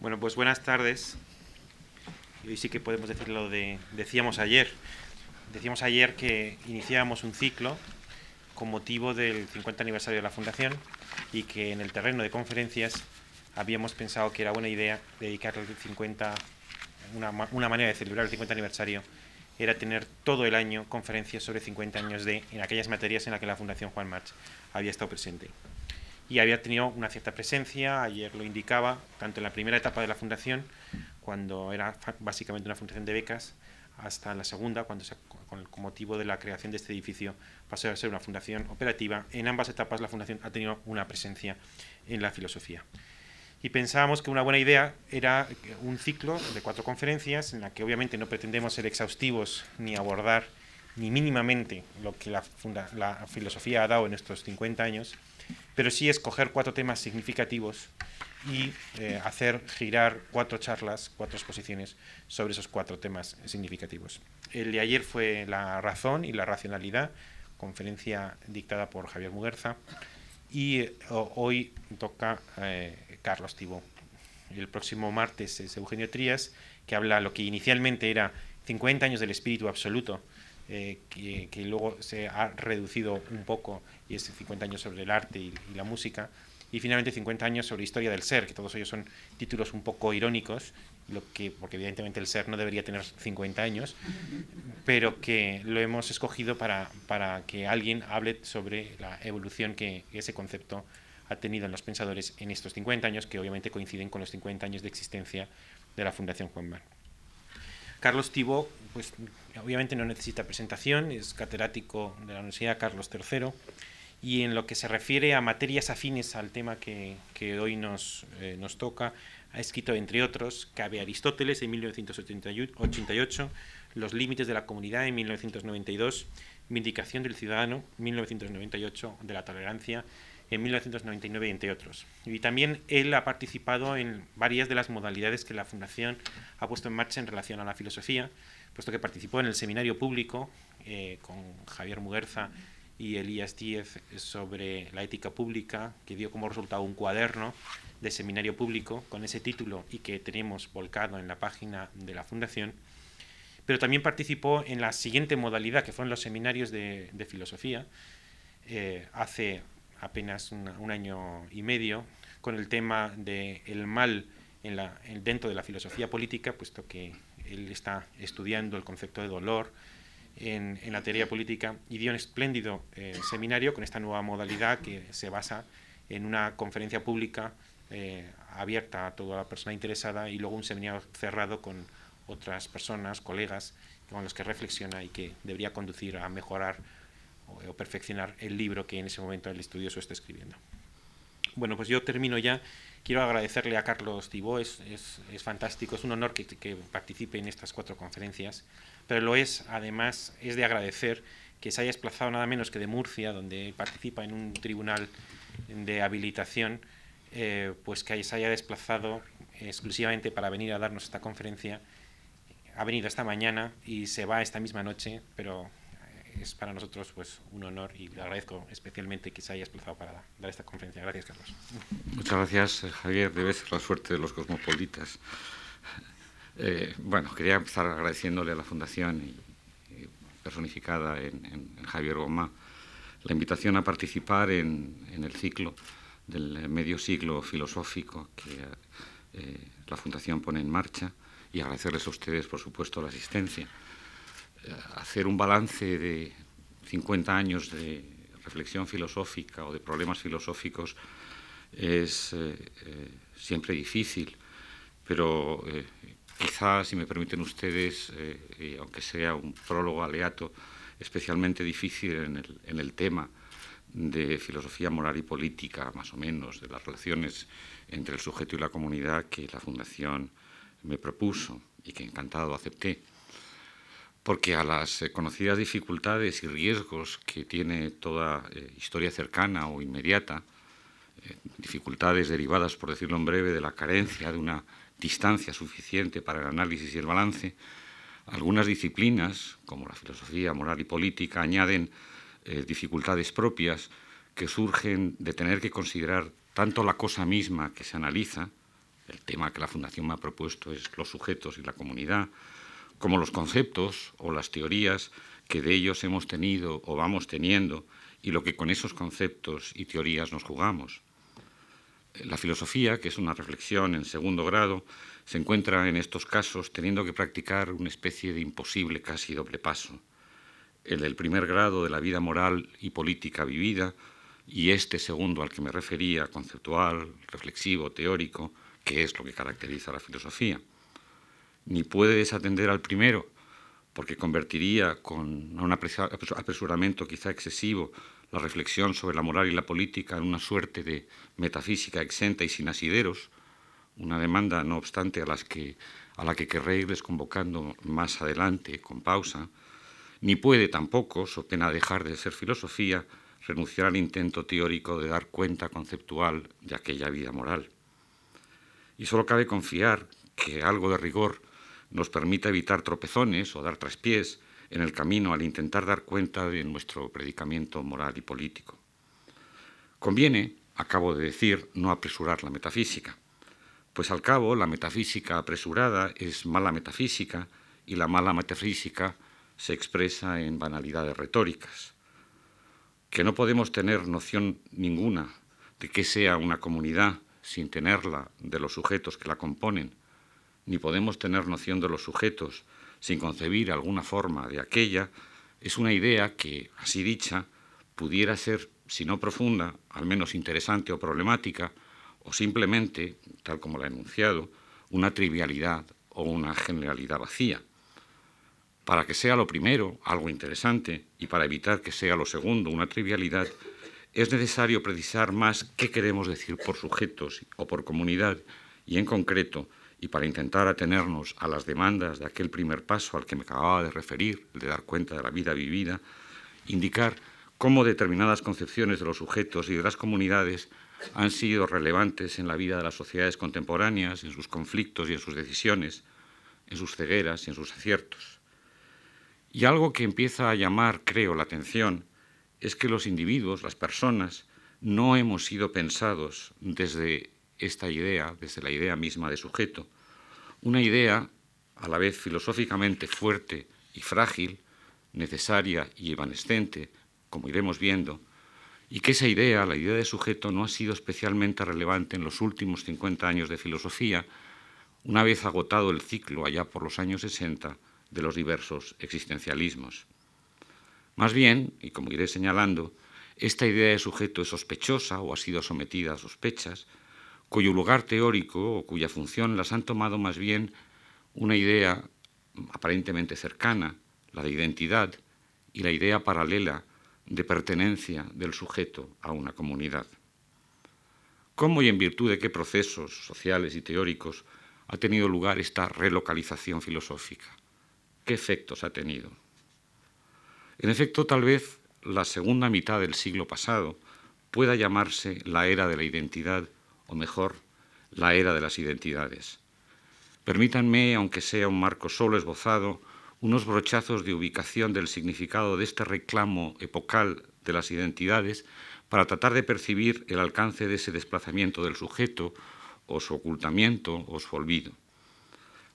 Bueno, pues buenas tardes. Hoy sí que podemos decir lo de decíamos ayer. Decíamos ayer que iniciábamos un ciclo con motivo del 50 aniversario de la Fundación y que en el terreno de conferencias habíamos pensado que era buena idea dedicar el 50, una, una manera de celebrar el 50 aniversario era tener todo el año conferencias sobre 50 años de en aquellas materias en las que la Fundación Juan March había estado presente y había tenido una cierta presencia, ayer lo indicaba, tanto en la primera etapa de la fundación, cuando era básicamente una fundación de becas, hasta la segunda, cuando con, motivo de la creación de este edificio pasó a ser una fundación operativa. En ambas etapas la fundación ha tenido una presencia en la filosofía. Y pensábamos que una buena idea era un ciclo de cuatro conferencias en la que obviamente no pretendemos ser exhaustivos ni abordar ni mínimamente lo que la, la filosofía ha dado en estos 50 años, pero sí escoger cuatro temas significativos y eh, hacer girar cuatro charlas, cuatro exposiciones sobre esos cuatro temas significativos. El de ayer fue la razón y la racionalidad, conferencia dictada por Javier Muguerza, y eh, hoy toca eh, Carlos Tibó. El próximo martes es Eugenio Trías, que habla lo que inicialmente era 50 años del espíritu absoluto, que, que, luego se ha reducido un poco y es 50 años sobre el arte y, la música, y finalmente 50 años sobre historia del ser, que todos ellos son títulos un poco irónicos, lo que, porque evidentemente el ser no debería tener 50 años, pero que lo hemos escogido para, para que alguien hable sobre la evolución que ese concepto ha tenido en los pensadores en estos 50 años, que obviamente coinciden con los 50 años de existencia de la Fundación Juan Mar. Carlos Tibó, pues obviamente no necesita presentación, es catedrático de la Universidad Carlos III y en lo que se refiere a materias afines al tema que, hoy nos, eh, nos toca, ha escrito, entre otros, Cabe Aristóteles en 1988, Los límites de la comunidad en 1992, Vindicación del ciudadano 1998, de la tolerancia en 1999, entre otros. Y también él ha participado en varias de las modalidades que la Fundación ha puesto en marcha en relación a la filosofía, puesto que participó en el seminario público eh, con Javier Muguerza y Elías Díez sobre la ética pública, que dio como resultado un cuaderno de seminario público con ese título y que tenemos volcado en la página de la Fundación. Pero también participó en la siguiente modalidad, que fueron los seminarios de, filosofía, eh, hace apenas un año y medio, con el tema del el mal en la, dentro de la filosofía política, puesto que él está estudiando el concepto de dolor, en, la teoría política y dio un espléndido eh, seminario con esta nueva modalidad que se basa en una conferencia pública eh, abierta a toda la persona interesada y luego un seminario cerrado con otras personas, colegas, con los que reflexiona y que debería conducir a mejorar o, perfeccionar el libro que en ese momento el estudioso está escribiendo. Bueno, pues yo termino ya. Quiero agradecerle a Carlos Tibó, es, es, es fantástico, es un honor que, que participe en estas cuatro conferencias pero lo es, además, es de agradecer que se haya desplazado nada menos que de Murcia, donde participa en un tribunal de habilitación, eh, pues que se haya desplazado exclusivamente para venir a darnos esta conferencia. Ha venido esta mañana y se va esta misma noche, pero es para nosotros pues un honor y le agradezco especialmente que se haya desplazado para dar esta conferencia. Gracias, Carlos. Muchas gracias, Javier. Debe ser la suerte de los cosmopolitas. Eh, bueno, quería empezar agradeciéndole a la Fundación y, personificada en, Javier Goma la invitación a participar en, el ciclo del medio siglo filosófico que eh, la Fundación pone en marcha y agradecerles a ustedes, por supuesto, la asistencia. Eh, hacer un balance de 50 años de reflexión filosófica o de problemas filosóficos es siempre difícil, pero Quizás, si me permiten ustedes, eh, aunque sea un prólogo aleato, especialmente difícil en el, tema de filosofía moral y política, más o menos, de las relaciones entre el sujeto y la comunidad que la Fundación me propuso y que encantado acepté. Porque a las eh, conocidas dificultades y riesgos que tiene toda eh, historia cercana o inmediata, dificultades derivadas, por decirlo en breve, de la carencia de una distancia suficiente para el análisis y el balance, algunas disciplinas, como la filosofía moral y política, añaden eh, dificultades propias que surgen de tener que considerar tanto la cosa misma que se analiza, el tema que la Fundación me ha propuesto es los sujetos y la comunidad, como los conceptos o las teorías que de ellos hemos tenido o vamos teniendo y lo que con esos conceptos y teorías nos jugamos. La filosofía, que es una reflexión en segundo grado, se encuentra en estos casos teniendo que practicar una especie de imposible casi doble paso. El del primer grado de la vida moral y política vivida y este segundo al que me refería, conceptual, reflexivo, teórico, que es lo que caracteriza a la filosofía. Ni puede desatender al primero, porque convertiría con un apresuramiento quizá excesivo la reflexión sobre la moral y la política en una suerte de metafísica exenta y sin asideros, una demanda, no obstante, a, las que, a la que querré irles convocando más adelante, con pausa, ni puede tampoco, so pena dejar de ser filosofía, renunciar al intento teórico de dar cuenta conceptual de aquella vida moral. Y solo cabe confiar que algo de rigor nos permita evitar tropezones o dar traspiés en el camino al intentar dar cuenta de nuestro predicamento moral y político. Conviene, acabo de decir, no apresurar la metafísica, pues al cabo la metafísica apresurada es mala metafísica y la mala metafísica se expresa en banalidades retóricas. Que no podemos tener noción ninguna de qué sea una comunidad sin tenerla de los sujetos que la componen, ni podemos tener noción de los sujetos sin concebir alguna forma de aquella, es una idea que, así dicha, pudiera ser, si no profunda, al menos interesante o problemática, o simplemente, tal como la he enunciado, una trivialidad o una generalidad vacía. Para que sea lo primero algo interesante y para evitar que sea lo segundo una trivialidad, es necesario precisar más qué queremos decir por sujetos o por comunidad y en concreto y para intentar atenernos a las demandas de aquel primer paso al que me acababa de referir, el de dar cuenta de la vida vivida, indicar cómo determinadas concepciones de los sujetos y de las comunidades han sido relevantes en la vida de las sociedades contemporáneas, en sus conflictos y en sus decisiones, en sus cegueras y en sus aciertos. Y algo que empieza a llamar, creo, la atención es que los individuos, las personas, no hemos sido pensados desde esta idea, desde la idea misma de sujeto, una idea a la vez filosóficamente fuerte y frágil, necesaria y evanescente, como iremos viendo, y que esa idea, la idea de sujeto, no ha sido especialmente relevante en los últimos 50 años de filosofía, una vez agotado el ciclo allá por los años 60 de los diversos existencialismos. Más bien, y como iré señalando, esta idea de sujeto es sospechosa o ha sido sometida a sospechas, cuyo lugar teórico o cuya función las han tomado más bien una idea aparentemente cercana, la de identidad, y la idea paralela de pertenencia del sujeto a una comunidad. ¿Cómo y en virtud de qué procesos sociales y teóricos ha tenido lugar esta relocalización filosófica? ¿Qué efectos ha tenido? En efecto, tal vez la segunda mitad del siglo pasado pueda llamarse la era de la identidad o mejor, la era de las identidades. Permítanme, aunque sea un marco solo esbozado, unos brochazos de ubicación del significado de este reclamo epocal de las identidades para tratar de percibir el alcance de ese desplazamiento del sujeto, o su ocultamiento, o su olvido.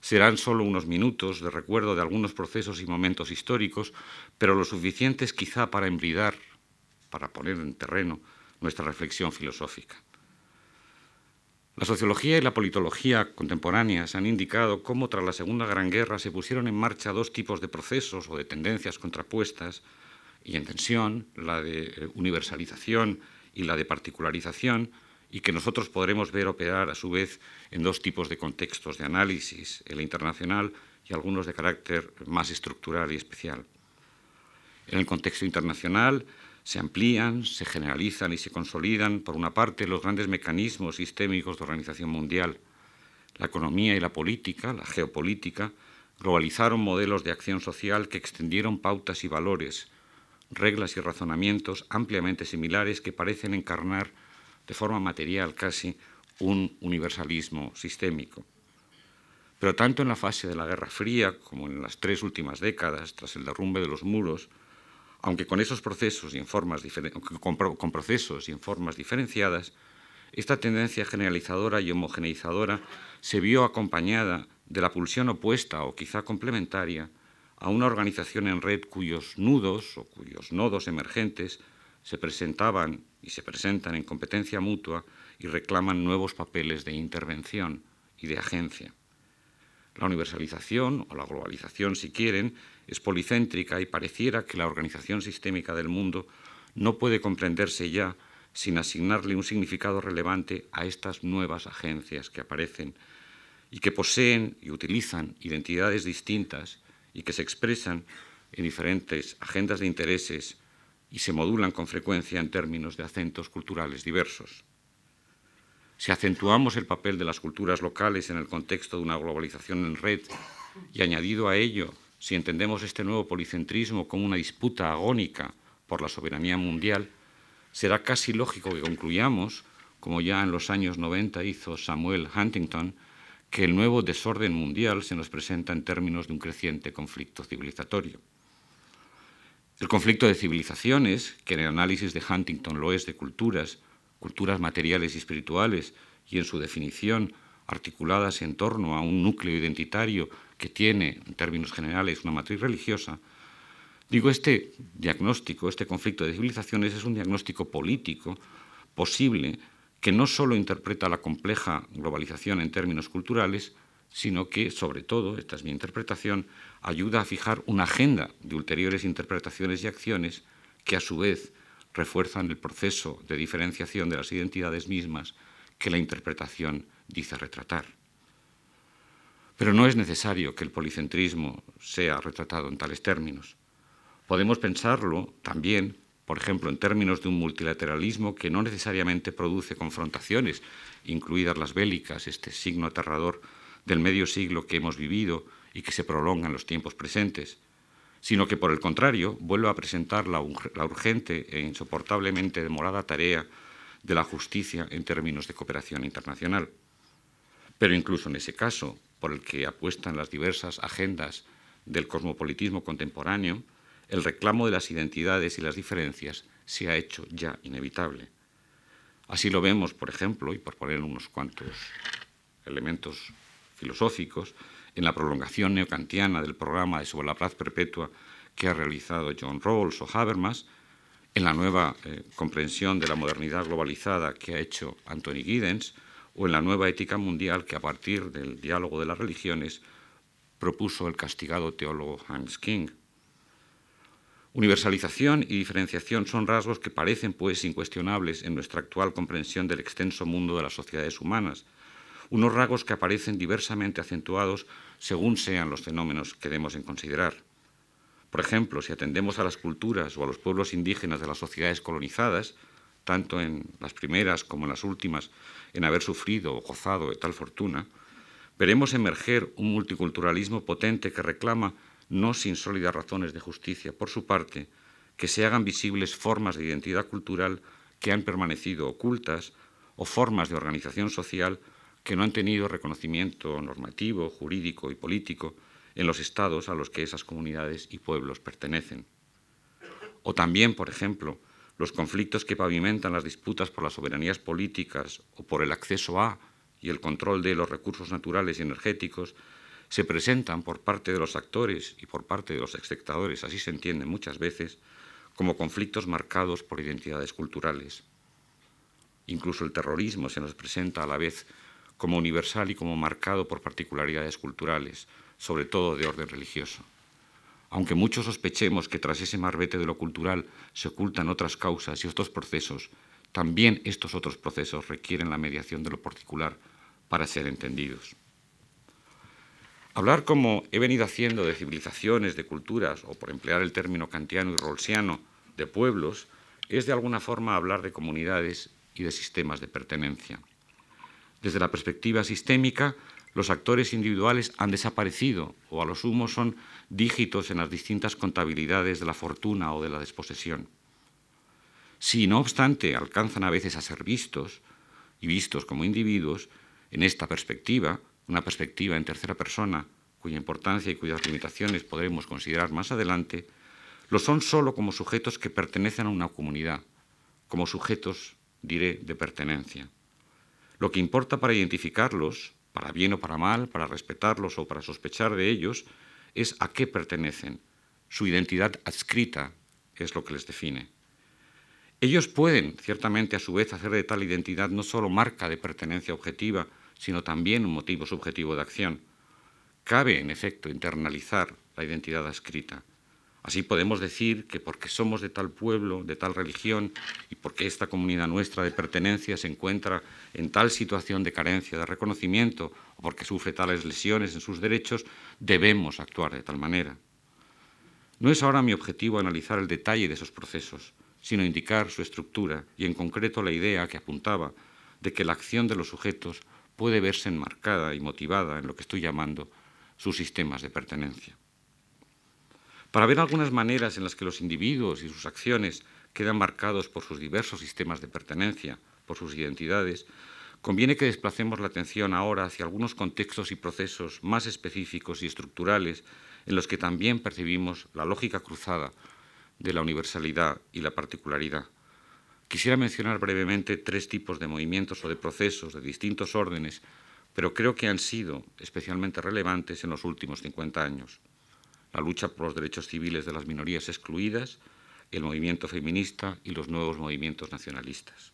Serán solo unos minutos de recuerdo de algunos procesos y momentos históricos, pero lo suficientes quizá para embridar, para poner en terreno nuestra reflexión filosófica. La sociología y la politología contemporáneas han indicado cómo tras la Segunda Gran Guerra se pusieron en marcha dos tipos de procesos o de tendencias contrapuestas y en tensión, la de eh, universalización y la de particularización, y que nosotros podremos ver operar a su vez en dos tipos de contextos de análisis, el internacional y algunos de carácter más estructural y especial. En el contexto internacional, se amplían, se generalizan y se consolidan, por una parte, los grandes mecanismos sistémicos de organización mundial. La economía y la política, la geopolítica, globalizaron modelos de acción social que extendieron pautas y valores, reglas y razonamientos ampliamente similares que parecen encarnar de forma material casi un universalismo sistémico. Pero tanto en la fase de la Guerra Fría como en las tres últimas décadas, tras el derrumbe de los muros, aunque con esos procesos y en formas con, procesos y en formas diferenciadas, esta tendencia generalizadora y homogeneizadora se vio acompañada de la pulsión opuesta o quizá complementaria a una organización en red cuyos nudos o cuyos nodos emergentes se presentaban y se presentan en competencia mutua y reclaman nuevos papeles de intervención y de agencia. La universalización o la globalización, si quieren, es policéntrica y pareciera que la organización sistémica del mundo no puede comprenderse ya sin asignarle un significado relevante a estas nuevas agencias que aparecen y que poseen y utilizan identidades distintas y que se expresan en diferentes agendas de intereses y se modulan con frecuencia en términos de acentos culturales diversos. Si acentuamos el papel de las culturas locales en el contexto de una globalización en red y añadido a ello, si entendemos este nuevo policentrismo como una disputa agónica por la soberanía mundial, será casi lógico que concluyamos, como ya en los años 90 hizo Samuel Huntington, que el nuevo desorden mundial se nos presenta en términos de un creciente conflicto civilizatorio. El conflicto de civilizaciones, que en el análisis de Huntington lo es de culturas, culturas materiales y espirituales, y en su definición articuladas en torno a un núcleo identitario que tiene, en términos generales, una matriz religiosa, digo, este diagnóstico, este conflicto de civilizaciones es un diagnóstico político posible que no solo interpreta la compleja globalización en términos culturales, sino que, sobre todo, esta es mi interpretación, ayuda a fijar una agenda de ulteriores interpretaciones y acciones que, a su vez, refuerzan el proceso de diferenciación de las identidades mismas que la interpretación dice retratar. Pero no es necesario que el policentrismo sea retratado en tales términos. Podemos pensarlo también por ejemplo, en términos de un multilateralismo que no necesariamente produce confrontaciones, incluidas las bélicas, este signo aterrador del medio siglo que hemos vivido y que se prolonga en los tiempos presentes, sino que, por el contrario, vuelve a presentar la, urgente e insoportablemente demorada tarea de la justicia en términos de cooperación internacional. Pero incluso en ese caso, por el que apuestan las diversas agendas del cosmopolitismo contemporáneo, el reclamo de las identidades y las diferencias se ha hecho ya inevitable. Así lo vemos, por ejemplo, y por poner unos cuantos elementos filosóficos, en la prolongación neocantiana del programa de sobre la paz perpetua que ha realizado John Rawls o Habermas, en la nueva eh, comprensión de la modernidad globalizada que ha hecho Anthony Giddens, o en la nueva ética mundial que a partir del diálogo de las religiones propuso el castigado teólogo Hans King. Universalización y diferenciación son rasgos que parecen, pues, incuestionables en nuestra actual comprensión del extenso mundo de las sociedades humanas, unos rasgos que aparecen diversamente acentuados según sean los fenómenos que demos en considerar. Por ejemplo, si atendemos a las culturas o a los pueblos indígenas de las sociedades colonizadas, tanto en las primeras como en las últimas, en haber sufrido o gozado de tal fortuna, veremos emerger un multiculturalismo potente que reclama no sin sólidas razones de justicia por su parte, que se hagan visibles formas de identidad cultural que han permanecido ocultas o formas de organización social que no han tenido reconocimiento normativo, jurídico y político en los estados a los que esas comunidades y pueblos pertenecen. O también, por ejemplo, los conflictos que pavimentan las disputas por las soberanías políticas o por el acceso a y el control de los recursos naturales y energéticos se presentan por parte de los actores y por parte de los espectadores, así se entiende muchas veces, como conflictos marcados por identidades culturales. Incluso el terrorismo se nos presenta a la vez como universal y como marcado por particularidades culturales, sobre todo de orden religioso. Aunque muchos sospechemos que tras ese marbete de lo cultural se ocultan otras causas y otros procesos, también estos otros procesos requieren la mediación de lo particular para ser entendidos. Hablar como he venido haciendo de civilizaciones, de culturas, o por emplear el término kantiano y rolsiano, de pueblos, es de alguna forma hablar de comunidades y de sistemas de pertenencia. Desde la perspectiva sistémica, los actores individuales han desaparecido o a lo sumo son dígitos en las distintas contabilidades de la fortuna o de la desposesión. Si, no obstante, alcanzan a veces a ser vistos y vistos como individuos, en esta perspectiva, una perspectiva en tercera persona, cuya importancia y cuyas limitaciones podremos considerar más adelante, lo son solo como sujetos que pertenecen a una comunidad, como sujetos, diré, de pertenencia. Lo que importa para identificarlos, para bien o para mal, para respetarlos o para sospechar de ellos, es a qué pertenecen. Su identidad adscrita es lo que les define. Ellos pueden, ciertamente, a su vez, hacer de tal identidad no solo marca de pertenencia objetiva, sino también un motivo subjetivo de acción. Cabe, en efecto, internalizar la identidad adscrita. Así podemos decir que porque somos de tal pueblo, de tal religión, y porque esta comunidad nuestra de pertenencia se encuentra en tal situación de carencia de reconocimiento, o porque sufre tales lesiones en sus derechos, debemos actuar de tal manera. No es ahora mi objetivo analizar el detalle de esos procesos, sino indicar su estructura y en concreto la idea que apuntaba de que la acción de los sujetos puede verse enmarcada y motivada en lo que estoy llamando sus sistemas de pertenencia. Para ver algunas maneras en las que los individuos y sus acciones quedan marcados por sus diversos sistemas de pertenencia, por sus identidades, conviene que desplacemos la atención ahora hacia algunos contextos y procesos más específicos y estructurales en los que también percibimos la lógica cruzada de la universalidad y la particularidad. Quisiera mencionar brevemente tres tipos de movimientos o de procesos de distintos órdenes, pero creo que han sido especialmente relevantes en los últimos 50 años la lucha por los derechos civiles de las minorías excluidas, el movimiento feminista y los nuevos movimientos nacionalistas.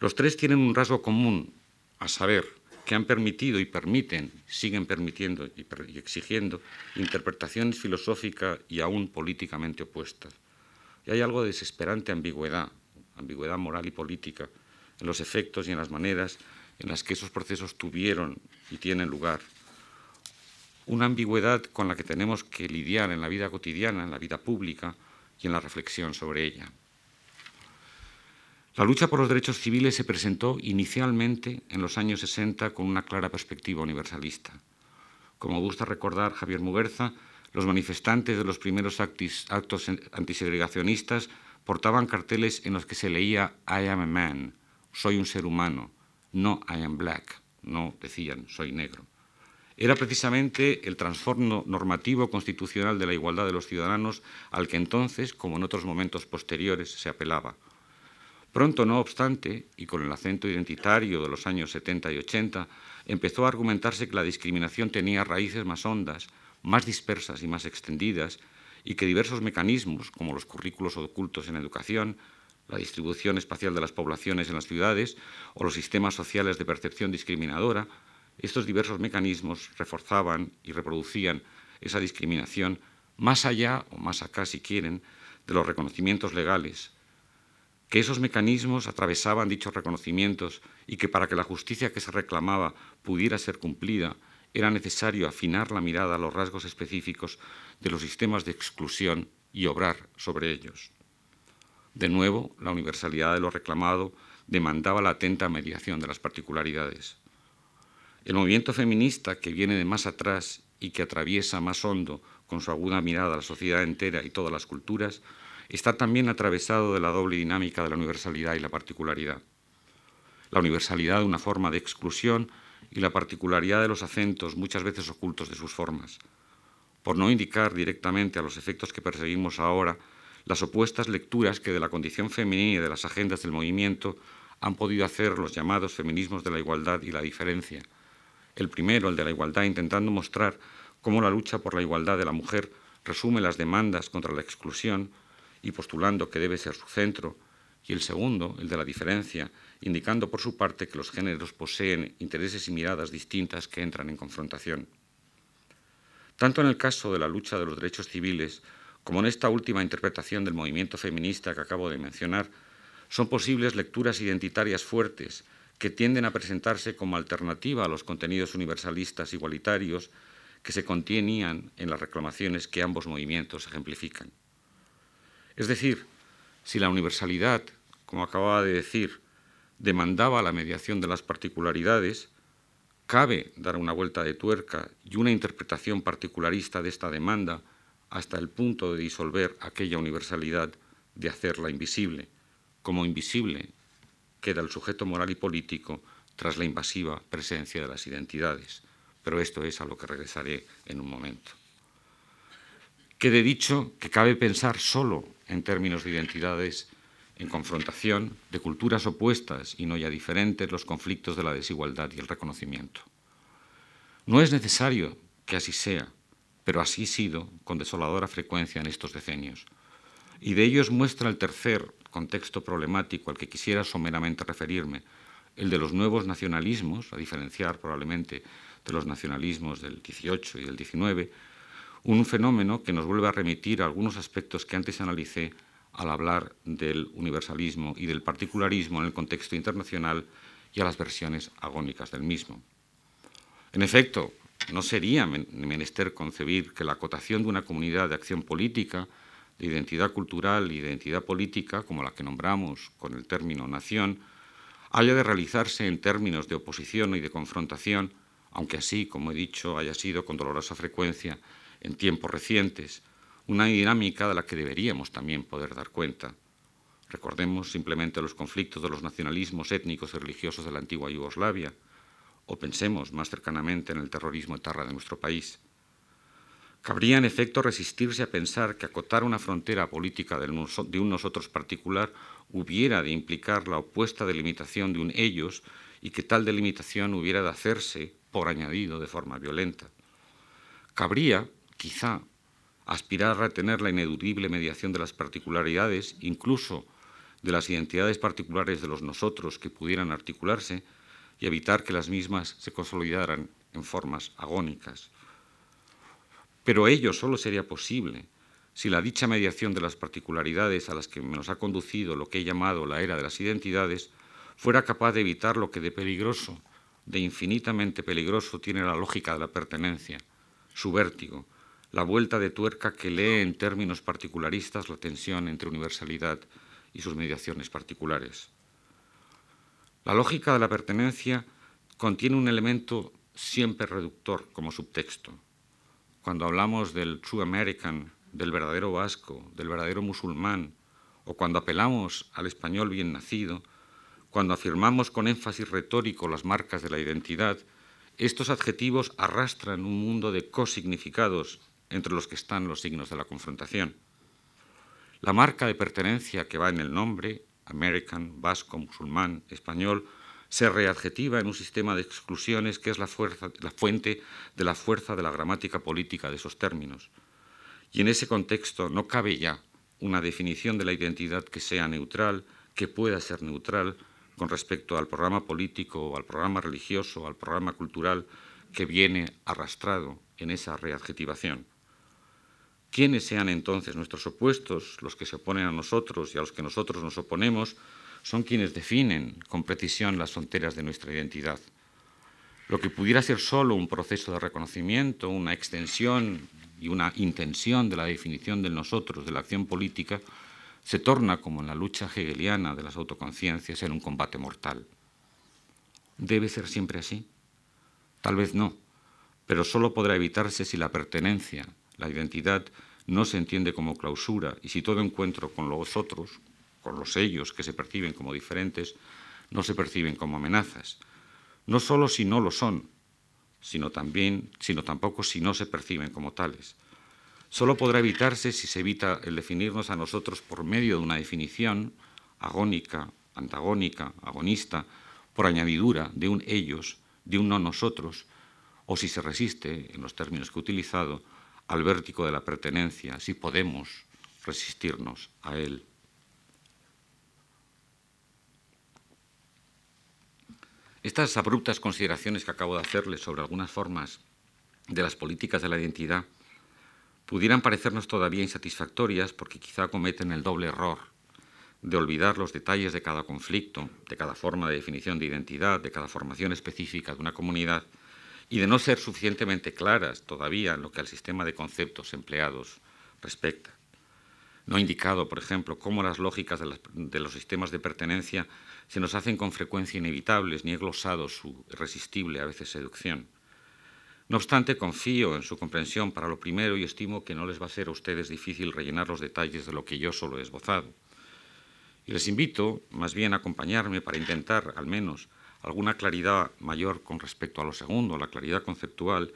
Los tres tienen un rasgo común, a saber, que han permitido y permiten, siguen permitiendo y, exigiendo interpretaciones filosóficas y aún políticamente opuestas. Y hay algo de desesperante ambigüedad, ambigüedad moral y política, en los efectos y en las maneras en las que esos procesos tuvieron y tienen lugar una ambigüedad con la que tenemos que lidiar en la vida cotidiana, en la vida pública y en la reflexión sobre ella. La lucha por los derechos civiles se presentó inicialmente en los años 60 con una clara perspectiva universalista. Como gusta recordar Javier Muguerza, los manifestantes de los primeros actos antisegregacionistas portaban carteles en los que se leía I am a man, soy un ser humano, no I am black, no decían soy negro era precisamente el trastorno normativo constitucional de la igualdad de los ciudadanos al que entonces, como en otros momentos posteriores, se apelaba. Pronto, no obstante, y con el acento identitario de los años 70 y 80, empezó a argumentarse que la discriminación tenía raíces más hondas, más dispersas y más extendidas, y que diversos mecanismos, como los currículos ocultos en educación, la distribución espacial de las poblaciones en las ciudades o los sistemas sociales de percepción discriminadora, estos diversos mecanismos reforzaban y reproducían esa discriminación más allá o más acá, si quieren, de los reconocimientos legales, que esos mecanismos atravesaban dichos reconocimientos y que para que la justicia que se reclamaba pudiera ser cumplida, era necesario afinar la mirada a los rasgos específicos de los sistemas de exclusión y obrar sobre ellos. De nuevo, la universalidad de lo reclamado demandaba la atenta mediación de las particularidades. El movimiento feminista, que viene de más atrás y que atraviesa más hondo con su aguda mirada a la sociedad entera y todas las culturas, está también atravesado de la doble dinámica de la universalidad y la particularidad. La universalidad una forma de exclusión y la particularidad de los acentos muchas veces ocultos de sus formas. Por no indicar directamente a los efectos que perseguimos ahora, las opuestas lecturas que de la condición femenina y de las agendas del movimiento han podido hacer los llamados feminismos de la igualdad y la diferencia, el primero, el de la igualdad, intentando mostrar cómo la lucha por la igualdad de la mujer resume las demandas contra la exclusión y postulando que debe ser su centro, y el segundo, el de la diferencia, indicando por su parte que los géneros poseen intereses y miradas distintas que entran en confrontación. Tanto en el caso de la lucha de los derechos civiles como en esta última interpretación del movimiento feminista que acabo de mencionar, son posibles lecturas identitarias fuertes que tienden a presentarse como alternativa a los contenidos universalistas igualitarios que se contenían en las reclamaciones que ambos movimientos ejemplifican. Es decir, si la universalidad, como acababa de decir, demandaba la mediación de las particularidades, cabe dar una vuelta de tuerca y una interpretación particularista de esta demanda hasta el punto de disolver aquella universalidad, de hacerla invisible, como invisible queda el sujeto moral y político tras la invasiva presencia de las identidades. Pero esto es a lo que regresaré en un momento. Quede dicho que cabe pensar solo en términos de identidades en confrontación de culturas opuestas y no ya diferentes los conflictos de la desigualdad y el reconocimiento. No es necesario que así sea, pero así ha sido con desoladora frecuencia en estos decenios. Y de ellos muestra el tercer contexto problemático al que quisiera someramente referirme, el de los nuevos nacionalismos, a diferenciar probablemente de los nacionalismos del 18 y del 19, un fenómeno que nos vuelve a remitir a algunos aspectos que antes analicé al hablar del universalismo y del particularismo en el contexto internacional y a las versiones agónicas del mismo. En efecto, no sería menester concebir que la acotación de una comunidad de acción política, de identidad cultural de identidad política, como la que nombramos con el término nación, haya de realizarse en términos de oposición y de confrontación, aunque así, como he dicho, haya sido con dolorosa frecuencia en tiempos recientes, una dinámica de la que deberíamos también poder dar cuenta. Recordemos simplemente los conflictos de los nacionalismos étnicos y religiosos de la antigua Yugoslavia, o pensemos más cercanamente en el terrorismo etarra de nuestro país. Cabría en efecto resistirse a pensar que acotar una frontera política de un nosotros particular hubiera de implicar la opuesta delimitación de un ellos y que tal delimitación hubiera de hacerse, por añadido, de forma violenta. Cabría, quizá, aspirar a retener la ineludible mediación de las particularidades, incluso de las identidades particulares de los nosotros que pudieran articularse, y evitar que las mismas se consolidaran en formas agónicas. Pero ello solo sería posible si la dicha mediación de las particularidades a las que nos ha conducido lo que he llamado la era de las identidades fuera capaz de evitar lo que de peligroso, de infinitamente peligroso tiene la lógica de la pertenencia, su vértigo, la vuelta de tuerca que lee en términos particularistas la tensión entre universalidad y sus mediaciones particulares. La lógica de la pertenencia contiene un elemento siempre reductor como subtexto. Cuando hablamos del true American, del verdadero vasco, del verdadero musulmán, o cuando apelamos al español bien nacido, cuando afirmamos con énfasis retórico las marcas de la identidad, estos adjetivos arrastran un mundo de cosignificados entre los que están los signos de la confrontación. La marca de pertenencia que va en el nombre, American, vasco, musulmán, español, se readjetiva en un sistema de exclusiones que es la, fuente de la fuerza de la gramática política de esos términos. Y en ese contexto no cabe ya una definición de la identidad que sea neutral, que pueda ser neutral con respecto al programa político o al programa religioso o al programa cultural que viene arrastrado en esa readjetivación. ¿Quiénes sean entonces nuestros opuestos, los que se oponen a nosotros y a los que nosotros nos oponemos, son quienes definen con precisión las fronteras de nuestra identidad. Lo que pudiera ser solo un proceso de reconocimiento, una extensión y una intención de la definición del nosotros, de la acción política, se torna, como en la lucha hegeliana de las autoconciencias, en un combate mortal. ¿Debe ser siempre así? Tal vez no, pero solo podrá evitarse si la pertenencia, la identidad, no se entiende como clausura y si todo encuentro con los otros, los ellos que se perciben como diferentes, no se perciben como amenazas. No solo si no lo son, sino también, sino tampoco si no se perciben como tales. Solo podrá evitarse si se evita el definirnos a nosotros por medio de una definición agónica, antagónica, agonista, por añadidura de un ellos, de un no nosotros, o si se resiste, en los términos que he utilizado, al vértigo de la pertenencia, si podemos resistirnos a él. Estas abruptas consideraciones que acabo de hacerles sobre algunas formas de las políticas de la identidad pudieran parecernos todavía insatisfactorias porque quizá cometen el doble error de olvidar los detalles de cada conflicto, de cada forma de definición de identidad, de cada formación específica de una comunidad y de no ser suficientemente claras todavía en lo que al sistema de conceptos empleados respecta. No ha indicado, por ejemplo, cómo las lógicas de, los sistemas de pertenencia se nos hacen con frecuencia inevitables, ni he glosado su irresistible, a veces, seducción. No obstante, confío en su comprensión para lo primero y estimo que no les va a ser a ustedes difícil rellenar los detalles de lo que yo solo he esbozado. Y les invito, más bien, a acompañarme para intentar, al menos, alguna claridad mayor con respecto a lo segundo, la claridad conceptual,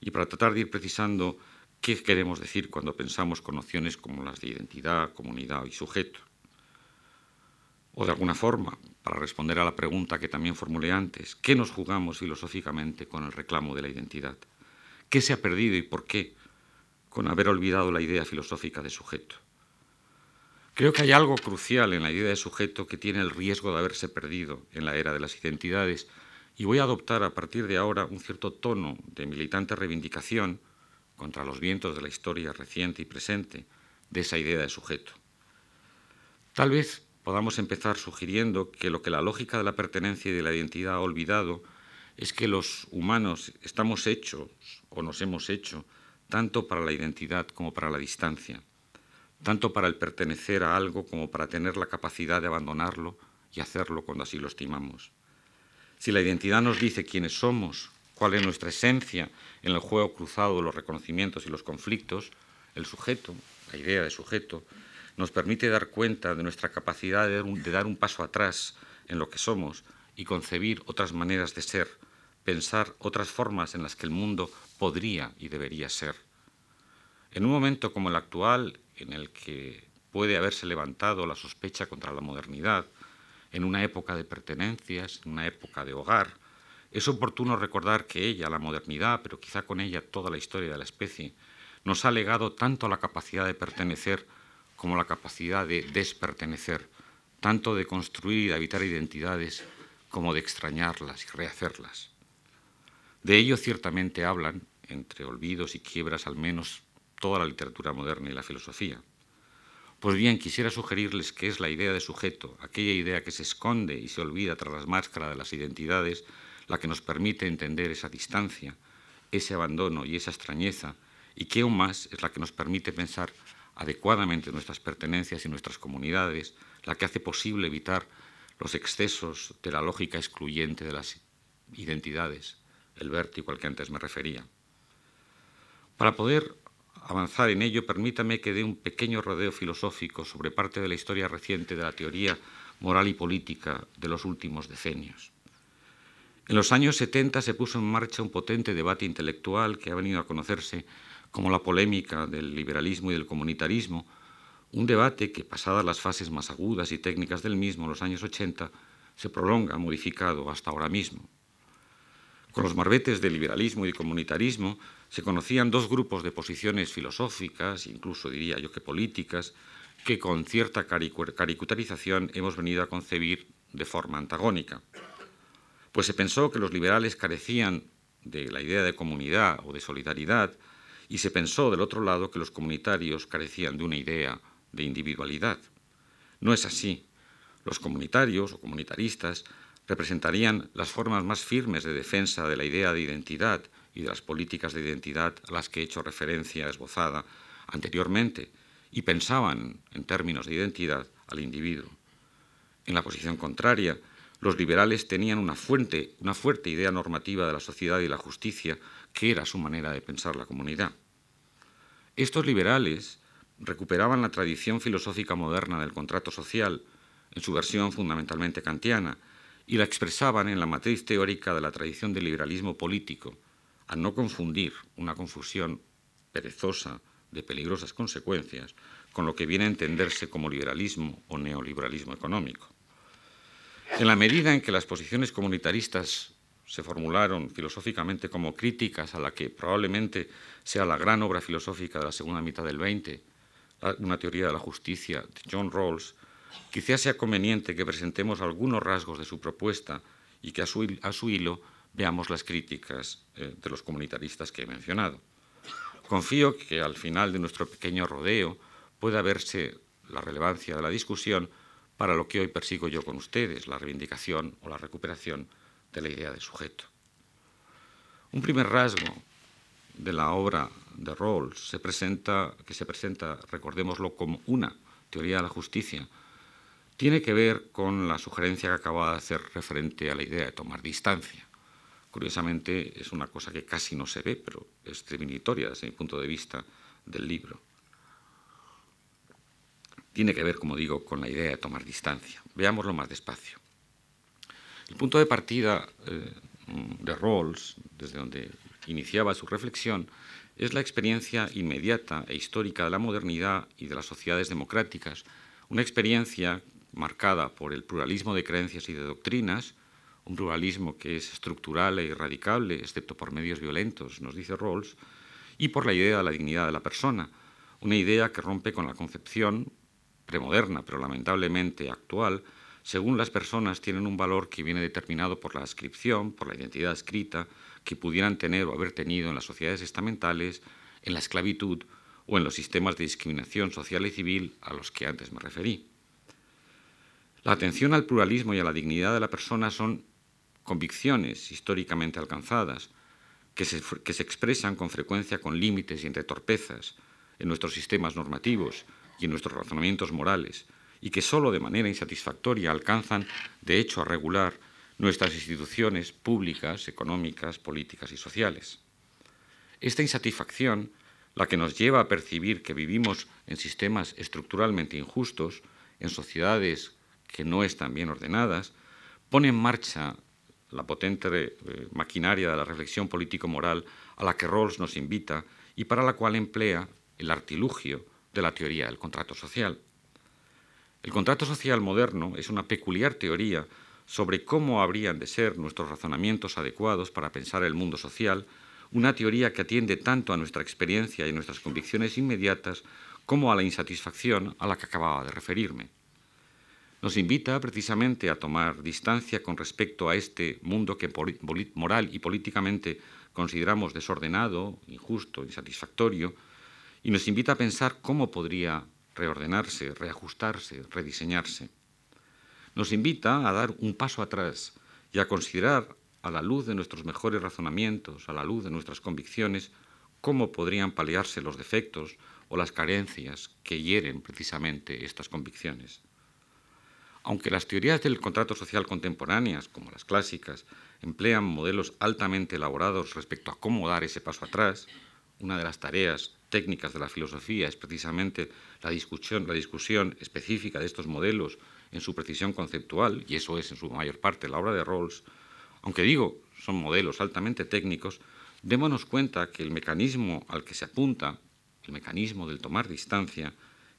y para tratar de ir precisando qué queremos decir cuando pensamos con nociones como las de identidad, comunidad y sujeto. O de alguna forma, para responder a la pregunta que también formulé antes, ¿qué nos jugamos filosóficamente con el reclamo de la identidad? ¿Qué se ha perdido y por qué con haber olvidado la idea filosófica de sujeto? Creo que hay algo crucial en la idea de sujeto que tiene el riesgo de haberse perdido en la era de las identidades y voy a adoptar a partir de ahora un cierto tono de militante reivindicación contra los vientos de la historia reciente y presente de esa idea de sujeto. Tal vez podamos empezar sugiriendo que lo que la lógica de la pertenencia y de la identidad ha olvidado es que los humanos estamos hechos o nos hemos hecho tanto para la identidad como para la distancia, tanto para el pertenecer a algo como para tener la capacidad de abandonarlo y hacerlo cuando así lo estimamos. Si la identidad nos dice quiénes somos, cuál es nuestra esencia en el juego cruzado de los reconocimientos y los conflictos, el sujeto, la idea de sujeto, nos permite dar cuenta de nuestra capacidad de dar, un, paso atrás en lo que somos y concebir otras maneras de ser, pensar otras formas en las que el mundo podría y debería ser. En un momento como el actual, en el que puede haberse levantado la sospecha contra la modernidad, en una época de pertenencias, en una época de hogar, es oportuno recordar que ella, la modernidad, pero quizá con ella toda la historia de la especie, nos ha legado tanto la capacidad de pertenecer como la capacidad de despertenecer, tanto de construir y de habitar identidades como de extrañarlas y rehacerlas. De ello ciertamente hablan, entre olvidos y quiebras al menos, toda la literatura moderna y la filosofía. Pues bien, quisiera sugerirles que es la idea de sujeto, aquella idea que se esconde y se olvida tras las máscaras de las identidades, la que nos permite entender esa distancia, ese abandono y esa extrañeza, y que aún más es la que nos permite pensar adecuadamente nuestras pertenencias y nuestras comunidades, la que hace posible evitar los excesos de la lógica excluyente de las identidades, el vértigo al que antes me refería. Para poder avanzar en ello, permítame que dé un pequeño rodeo filosófico sobre parte de la historia reciente de la teoría moral y política de los últimos decenios. En los años 70 se puso en marcha un potente debate intelectual que ha venido a conocerse como la polémica del liberalismo y del comunitarismo, un debate que, pasadas las fases más agudas y técnicas del mismo en los años 80, se prolonga modificado hasta ahora mismo. Con los marbetes de liberalismo y comunitarismo se conocían dos grupos de posiciones filosóficas, incluso diría yo que políticas, que con cierta caricaturización hemos venido a concebir de forma antagónica. Pues se pensó que los liberales carecían de la idea de comunidad o de solidaridad y se pensó del otro lado que los comunitarios carecían de una idea de individualidad. No es así. Los comunitarios o comunitaristas representarían las formas más firmes de defensa de la idea de identidad y de las políticas de identidad a las que he hecho referencia esbozada anteriormente y pensaban en términos de identidad al individuo. En la posición contraria, los liberales tenían una, fuerte idea normativa de la sociedad y la justicia que era su manera de pensar la comunidad. Estos liberales recuperaban la tradición filosófica moderna del contrato social, en su versión fundamentalmente kantiana, y la expresaban en la matriz teórica de la tradición del liberalismo político, al no confundir una confusión perezosa de peligrosas consecuencias con lo que viene a entenderse como liberalismo o neoliberalismo económico. En la medida en que las posiciones comunitaristas se formularon filosóficamente como críticas a la que probablemente sea la gran obra filosófica de la segunda mitad del XX, una teoría de la justicia de John Rawls, quizás sea conveniente que presentemos algunos rasgos de su propuesta y que a su, a su hilo veamos las críticas eh, de los comunitaristas que he mencionado. Confío que al final de nuestro pequeño rodeo pueda verse la relevancia de la discusión para lo que hoy persigo yo con ustedes, la reivindicación o la recuperación de la idea de sujeto. Un primer rasgo de la obra de Rawls se presenta, que se presenta, recordémoslo, como una teoría de la justicia, tiene que ver con la sugerencia que acaba de hacer referente a la idea de tomar distancia. Curiosamente, es una cosa que casi no se ve, pero es definitoria desde mi punto de vista del libro. Tiene que ver, como digo, con la idea de tomar distancia. Veámoslo más despacio. El punto de partida eh, de Rawls, desde donde iniciaba su reflexión, es la experiencia inmediata e histórica de la modernidad y de las sociedades democráticas, una experiencia marcada por el pluralismo de creencias y de doctrinas, un pluralismo que es estructural e irradicable, excepto por medios violentos, nos dice Rawls, y por la idea de la dignidad de la persona, una idea que rompe con la concepción premoderna, pero lamentablemente actual, según las personas tienen un valor que viene determinado por la ascripción, por la identidad escrita, que pudieran tener o haber tenido en las sociedades estamentales, en la esclavitud o en los sistemas de discriminación social y civil a los que antes me referí. La atención al pluralismo y a la dignidad de la persona son convicciones históricamente alcanzadas, que se, que se expresan con frecuencia con límites y entre torpezas en nuestros sistemas normativos y nuestros razonamientos morales, y que sólo de manera insatisfactoria alcanzan, de hecho, a regular nuestras instituciones públicas, económicas, políticas y sociales. Esta insatisfacción, la que nos lleva a percibir que vivimos en sistemas estructuralmente injustos, en sociedades que no están bien ordenadas, pone en marcha la potente eh, maquinaria de la reflexión político-moral a la que Rawls nos invita y para la cual emplea el artilugio de la teoría del contrato social. El contrato social moderno es una peculiar teoría sobre cómo habrían de ser nuestros razonamientos adecuados para pensar el mundo social, una teoría que atiende tanto a nuestra experiencia y nuestras convicciones inmediatas como a la insatisfacción a la que acababa de referirme. Nos invita precisamente a tomar distancia con respecto a este mundo que moral y políticamente consideramos desordenado, injusto, insatisfactorio, y nos invita a pensar cómo podría reordenarse, reajustarse, rediseñarse. Nos invita a dar un paso atrás y a considerar, a la luz de nuestros mejores razonamientos, a la luz de nuestras convicciones, cómo podrían paliarse los defectos o las carencias que hieren precisamente estas convicciones. Aunque las teorías del contrato social contemporáneas, como las clásicas, emplean modelos altamente elaborados respecto a cómo dar ese paso atrás, una de las tareas técnicas de la filosofía es precisamente la discusión, la discusión específica de estos modelos en su precisión conceptual, y eso es en su mayor parte la obra de Rawls, aunque digo, son modelos altamente técnicos, démonos cuenta que el mecanismo al que se apunta, el mecanismo del tomar distancia,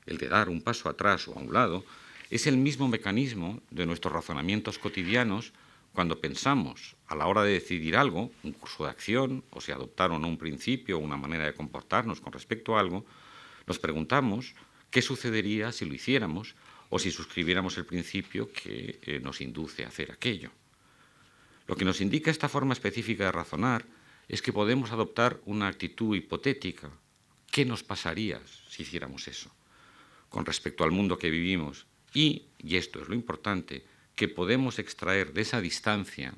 el de dar un paso atrás o a un lado, es el mismo mecanismo de nuestros razonamientos cotidianos cuando pensamos a la hora de decidir algo, un curso de acción, o si adoptar o no un principio o una manera de comportarnos con respecto a algo, nos preguntamos qué sucedería si lo hiciéramos o si suscribiéramos el principio que eh, nos induce a hacer aquello. Lo que nos indica esta forma específica de razonar es que podemos adoptar una actitud hipotética. ¿Qué nos pasaría si hiciéramos eso? Con respecto al mundo que vivimos y, y esto es lo importante, que podemos extraer de esa distancia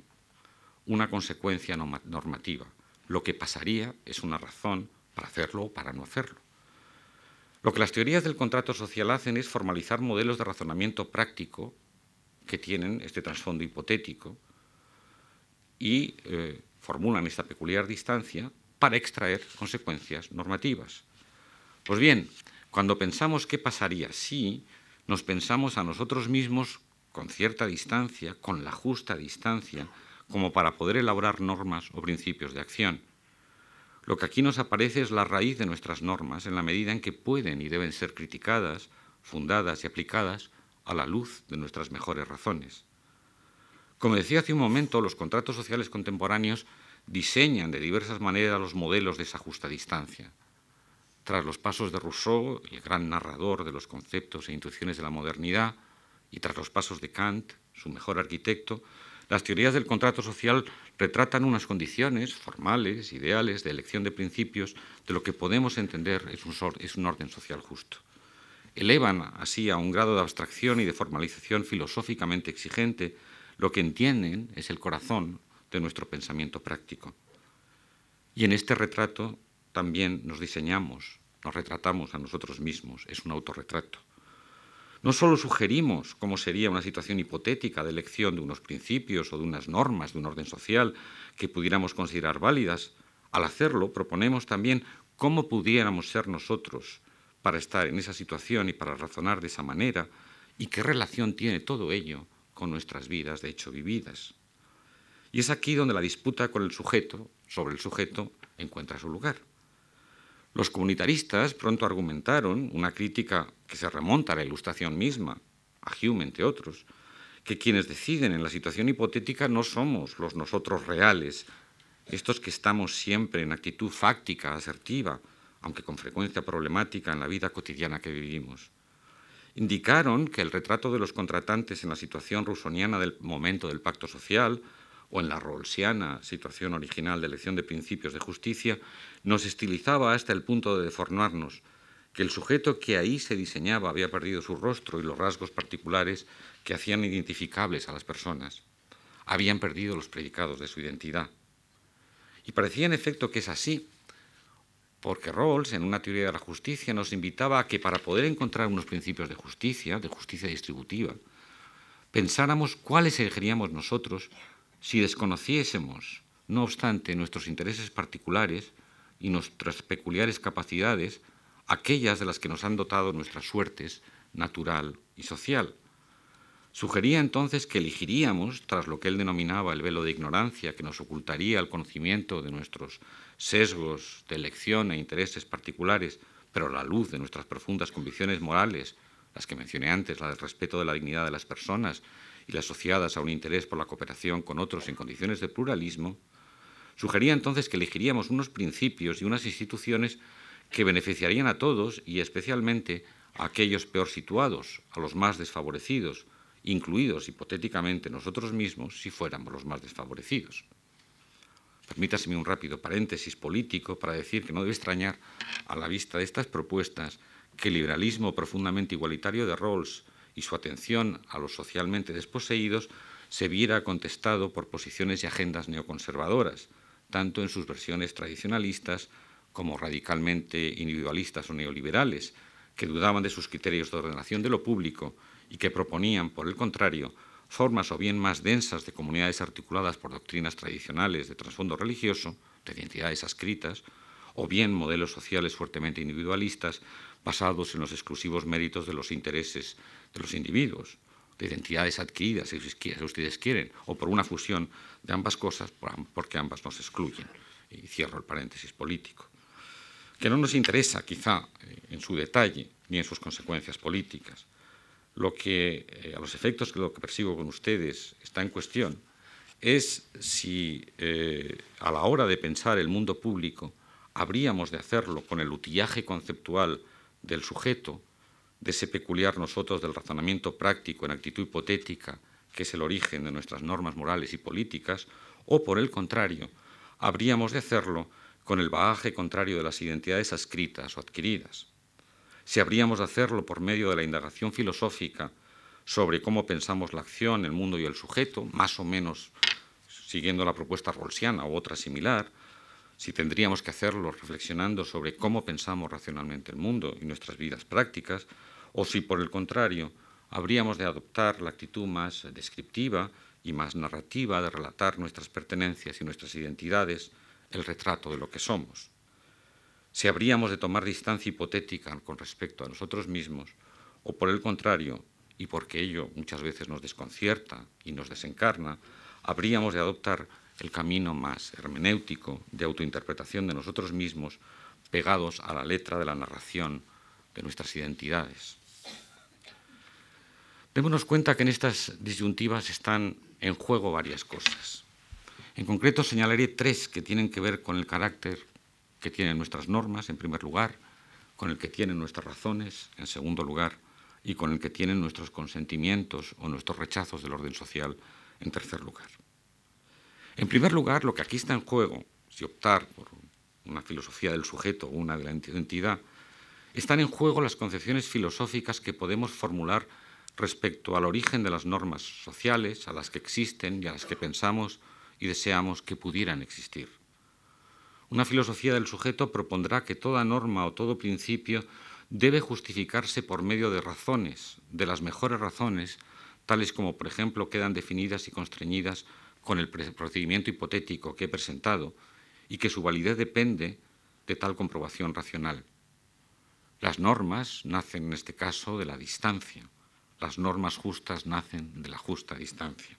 una consecuencia normativa. Lo que pasaría es una razón para hacerlo o para no hacerlo. Lo que las teorías del contrato social hacen es formalizar modelos de razonamiento práctico que tienen este trasfondo hipotético y eh, formulan esta peculiar distancia para extraer consecuencias normativas. Pues bien, cuando pensamos qué pasaría si, nos pensamos a nosotros mismos con cierta distancia, con la justa distancia, como para poder elaborar normas o principios de acción. Lo que aquí nos aparece es la raíz de nuestras normas en la medida en que pueden y deben ser criticadas, fundadas y aplicadas a la luz de nuestras mejores razones. Como decía hace un momento, los contratos sociales contemporáneos diseñan de diversas maneras los modelos de esa justa distancia. Tras los pasos de Rousseau, el gran narrador de los conceptos e intuiciones de la modernidad, y tras los pasos de Kant, su mejor arquitecto, las teorías del contrato social retratan unas condiciones formales, ideales, de elección de principios de lo que podemos entender es un, orden social justo. Elevan así a un grado de abstracción y de formalización filosóficamente exigente lo que entienden es el corazón de nuestro pensamiento práctico. Y en este retrato también nos diseñamos, nos retratamos a nosotros mismos, es un autorretrato. No solo sugerimos cómo sería una situación hipotética de elección de unos principios o de unas normas de un orden social que pudiéramos considerar válidas, al hacerlo proponemos también cómo pudiéramos ser nosotros para estar en esa situación y para razonar de esa manera y qué relación tiene todo ello con nuestras vidas de hecho vividas. Y es aquí donde la disputa con el sujeto, sobre el sujeto, encuentra su lugar. Los comunitaristas pronto argumentaron una crítica que se remonta a la Ilustración misma, a Hume entre otros, que quienes deciden en la situación hipotética no somos los nosotros reales, estos que estamos siempre en actitud fáctica, asertiva, aunque con frecuencia problemática en la vida cotidiana que vivimos. Indicaron que el retrato de los contratantes en la situación rusoniana del momento del pacto social o en la rawlsiana situación original de elección de principios de justicia nos estilizaba hasta el punto de deformarnos, que el sujeto que ahí se diseñaba había perdido su rostro y los rasgos particulares que hacían identificables a las personas. Habían perdido los predicados de su identidad. Y parecía en efecto que es así, porque Rawls, en una teoría de la justicia, nos invitaba a que para poder encontrar unos principios de justicia, de justicia distributiva, pensáramos cuáles elegiríamos nosotros si desconociésemos, no obstante, nuestros intereses particulares y nuestras peculiares capacidades, aquellas de las que nos han dotado nuestras suertes natural y social. Sugería entonces que elegiríamos, tras lo que él denominaba el velo de ignorancia que nos ocultaría el conocimiento de nuestros sesgos de elección e intereses particulares, pero a la luz de nuestras profundas convicciones morales, las que mencioné antes, la del respeto de la dignidad de las personas y las asociadas a un interés por la cooperación con otros en condiciones de pluralismo, sugería entonces que elegiríamos unos principios y unas instituciones que beneficiarían a todos y especialmente a aquellos peor situados, a los más desfavorecidos, incluidos hipotéticamente nosotros mismos si fuéramos los más desfavorecidos. Permítaseme un rápido paréntesis político para decir que no debe extrañar, a la vista de estas propuestas, que el liberalismo profundamente igualitario de Rawls y su atención a los socialmente desposeídos se viera contestado por posiciones y agendas neoconservadoras, tanto en sus versiones tradicionalistas como radicalmente individualistas o neoliberales, que dudaban de sus criterios de ordenación de lo público y que proponían, por el contrario, formas o bien más densas de comunidades articuladas por doctrinas tradicionales de trasfondo religioso, de identidades ascritas, o bien modelos sociales fuertemente individualistas basados en los exclusivos méritos de los intereses de los individuos, de identidades adquiridas, si ustedes quieren, o por una fusión de ambas cosas, porque ambas nos excluyen. Y cierro el paréntesis político. Que no nos interesa, quizá, eh, en su detalle ni en sus consecuencias políticas. Lo que, eh, a los efectos que lo que persigo con ustedes está en cuestión, es si eh, a la hora de pensar el mundo público habríamos de hacerlo con el utillaje conceptual del sujeto, de ese peculiar nosotros del razonamiento práctico en actitud hipotética, que es el origen de nuestras normas morales y políticas, o por el contrario, habríamos de hacerlo con el bagaje contrario de las identidades adscritas o adquiridas. Si habríamos de hacerlo por medio de la indagación filosófica sobre cómo pensamos la acción, el mundo y el sujeto, más o menos siguiendo la propuesta rolsiana o otra similar, si tendríamos que hacerlo reflexionando sobre cómo pensamos racionalmente el mundo y nuestras vidas prácticas, o si por el contrario habríamos de adoptar la actitud más descriptiva y más narrativa de relatar nuestras pertenencias y nuestras identidades, el retrato de lo que somos. Si habríamos de tomar distancia hipotética con respecto a nosotros mismos, o por el contrario, y porque ello muchas veces nos desconcierta y nos desencarna, habríamos de adoptar el camino más hermenéutico de autointerpretación de nosotros mismos, pegados a la letra de la narración de nuestras identidades. Démonos cuenta que en estas disyuntivas están en juego varias cosas. En concreto señalaré tres que tienen que ver con el carácter que tienen nuestras normas, en primer lugar, con el que tienen nuestras razones, en segundo lugar, y con el que tienen nuestros consentimientos o nuestros rechazos del orden social, en tercer lugar. En primer lugar, lo que aquí está en juego, si optar por una filosofía del sujeto o una de la entidad, están en juego las concepciones filosóficas que podemos formular respecto al origen de las normas sociales, a las que existen y a las que pensamos y deseamos que pudieran existir. Una filosofía del sujeto propondrá que toda norma o todo principio debe justificarse por medio de razones, de las mejores razones, tales como, por ejemplo, quedan definidas y constreñidas con el procedimiento hipotético que he presentado, y que su validez depende de tal comprobación racional. Las normas nacen en este caso de la distancia, las normas justas nacen de la justa distancia.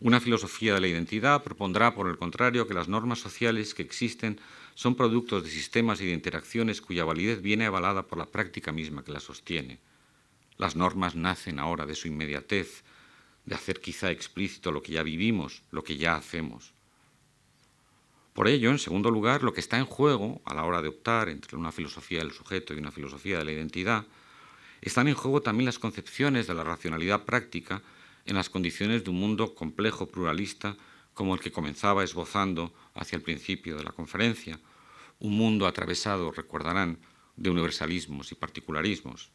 Una filosofía de la identidad propondrá, por el contrario, que las normas sociales que existen son productos de sistemas y de interacciones cuya validez viene avalada por la práctica misma que las sostiene. Las normas nacen ahora de su inmediatez, de hacer quizá explícito lo que ya vivimos, lo que ya hacemos. Por ello, en segundo lugar, lo que está en juego a la hora de optar entre una filosofía del sujeto y una filosofía de la identidad, están en juego también las concepciones de la racionalidad práctica en las condiciones de un mundo complejo, pluralista, como el que comenzaba esbozando hacia el principio de la conferencia, un mundo atravesado, recordarán, de universalismos y particularismos.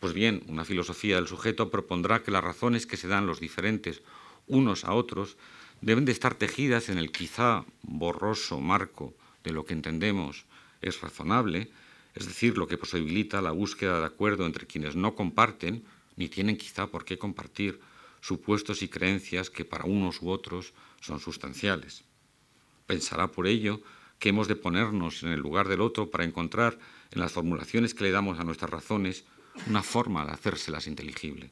Pues bien, una filosofía del sujeto propondrá que las razones que se dan los diferentes unos a otros deben de estar tejidas en el quizá borroso marco de lo que entendemos es razonable, es decir, lo que posibilita la búsqueda de acuerdo entre quienes no comparten, ni tienen quizá por qué compartir, supuestos y creencias que para unos u otros son sustanciales. Pensará por ello que hemos de ponernos en el lugar del otro para encontrar en las formulaciones que le damos a nuestras razones una forma de hacérselas inteligible.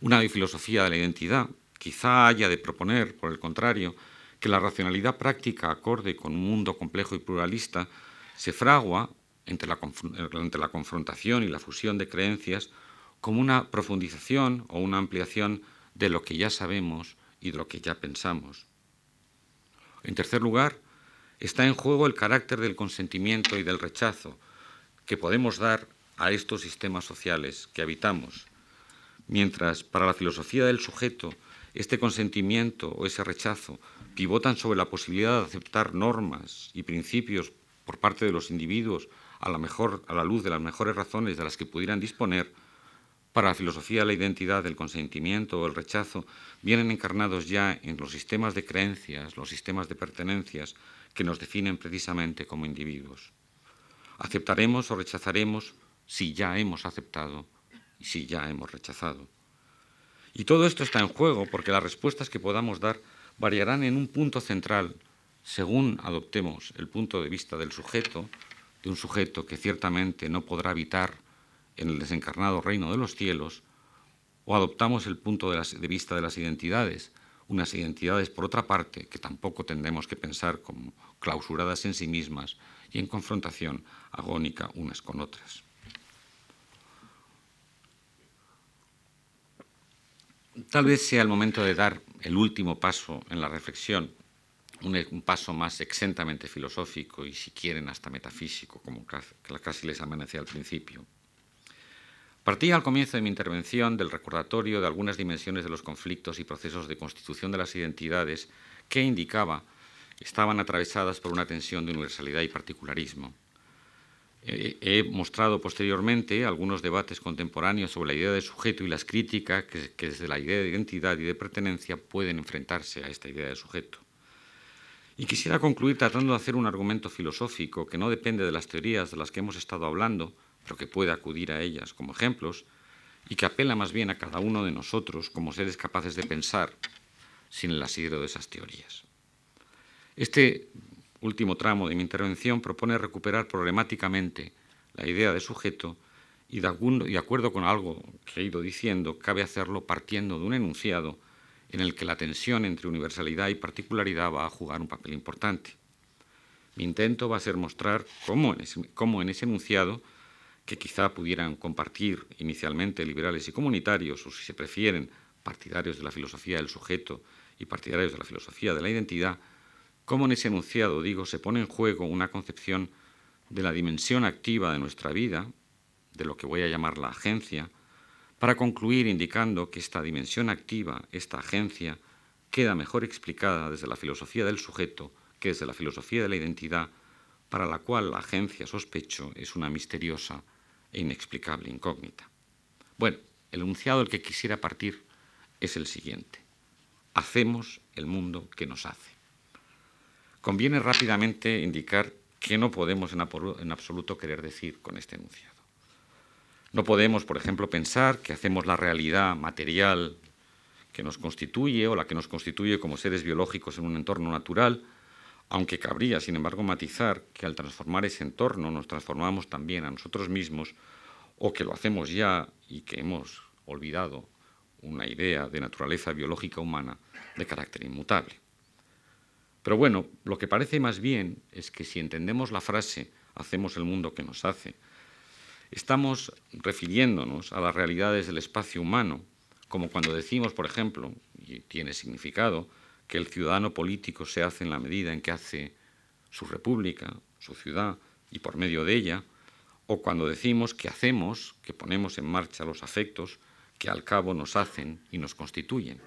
Una filosofía de la identidad quizá haya de proponer, por el contrario, que la racionalidad práctica acorde con un mundo complejo y pluralista se fragua entre la, entre la confrontación y la fusión de creencias como una profundización o una ampliación de lo que ya sabemos y de lo que ya pensamos. En tercer lugar, está en juego el carácter del consentimiento y del rechazo que podemos dar a estos sistemas sociales que habitamos, mientras para la filosofía del sujeto este consentimiento o ese rechazo pivotan sobre la posibilidad de aceptar normas y principios por parte de los individuos a la, mejor, a la luz de las mejores razones de las que pudieran disponer, para la filosofía la identidad, del consentimiento o el rechazo vienen encarnados ya en los sistemas de creencias, los sistemas de pertenencias que nos definen precisamente como individuos. Aceptaremos o rechazaremos si ya hemos aceptado y si ya hemos rechazado. Y todo esto está en juego porque las respuestas que podamos dar variarán en un punto central según adoptemos el punto de vista del sujeto, de un sujeto que ciertamente no podrá habitar en el desencarnado reino de los cielos, o adoptamos el punto de, de vista de las identidades, unas identidades, por otra parte, que tampoco tendremos que pensar como clausuradas en sí mismas y en confrontación agónica unas con otras. Tal vez sea el momento de dar el último paso en la reflexión, un, paso más exentamente filosófico y, si quieren, hasta metafísico, como casi les amenacé al principio. Partía al comienzo de mi intervención del recordatorio de algunas dimensiones de los conflictos y procesos de constitución de las identidades que indicaba estaban atravesadas por una tensión de universalidad y particularismo. He mostrado posteriormente algunos debates contemporáneos sobre la idea de sujeto y las críticas que, desde la idea de identidad y de pertenencia pueden enfrentarse a esta idea de sujeto. Y quisiera concluir tratando de hacer un argumento filosófico que no depende de las teorías de las que hemos estado hablando, pero que puede acudir a ellas como ejemplos, y que apela más bien a cada uno de nosotros como seres capaces de pensar sin el asidero de esas teorías. Este último tramo de mi intervención propone recuperar problemáticamente la idea de sujeto y de, acuerdo con algo que he ido diciendo, cabe hacerlo partiendo de un enunciado en el que la tensión entre universalidad y particularidad va a jugar un papel importante. Mi intento va a ser mostrar cómo en ese enunciado que quizá pudieran compartir inicialmente liberales y comunitarios, o si se prefieren, partidarios de la filosofía del sujeto y partidarios de la filosofía de la identidad, cómo en ese enunciado, digo, se pone en juego una concepción de la dimensión activa de nuestra vida, de lo que voy a llamar la agencia, para concluir indicando que esta dimensión activa, esta agencia, queda mejor explicada desde la filosofía del sujeto que desde la filosofía de la identidad, para la cual la agencia, sospecho, es una misteriosa e inexplicable incógnita. Bueno, el enunciado del que quisiera partir es el siguiente. Hacemos el mundo que nos hace. Conviene rápidamente indicar qué no podemos en absoluto querer decir con este enunciado. No podemos, por ejemplo, pensar que hacemos la realidad material que nos constituye o la que nos constituye como seres biológicos en un entorno natural, aunque cabría, sin embargo, matizar que al transformar ese entorno nos transformamos también a nosotros mismos o que lo hacemos ya y que hemos olvidado una idea de naturaleza biológica humana de carácter inmutable. Pero bueno, lo que parece más bien es que si entendemos la frase hacemos el mundo que nos hace, estamos refiriéndonos a las realidades del espacio humano, como cuando decimos, por ejemplo, y tiene significado, que el ciudadano político se hace en la medida en que hace su república, su ciudad, y por medio de ella, o cuando decimos que hacemos, que ponemos en marcha los afectos que al cabo nos hacen y nos constituyen.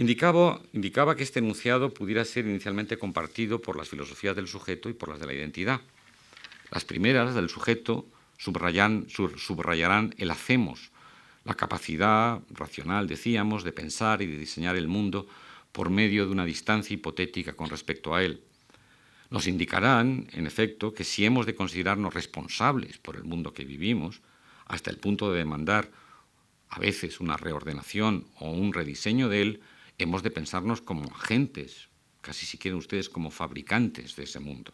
Indicaba, que este enunciado pudiera ser inicialmente compartido por las filosofías del sujeto y por las de la identidad. Las primeras del sujeto subrayarán el hacemos, la capacidad racional, decíamos, de pensar y de diseñar el mundo por medio de una distancia hipotética con respecto a él. Nos indicarán, en efecto, que si hemos de considerarnos responsables por el mundo que vivimos, hasta el punto de demandar a veces una reordenación o un rediseño de él, hemos de pensarnos como agentes, casi si quieren ustedes como fabricantes de ese mundo.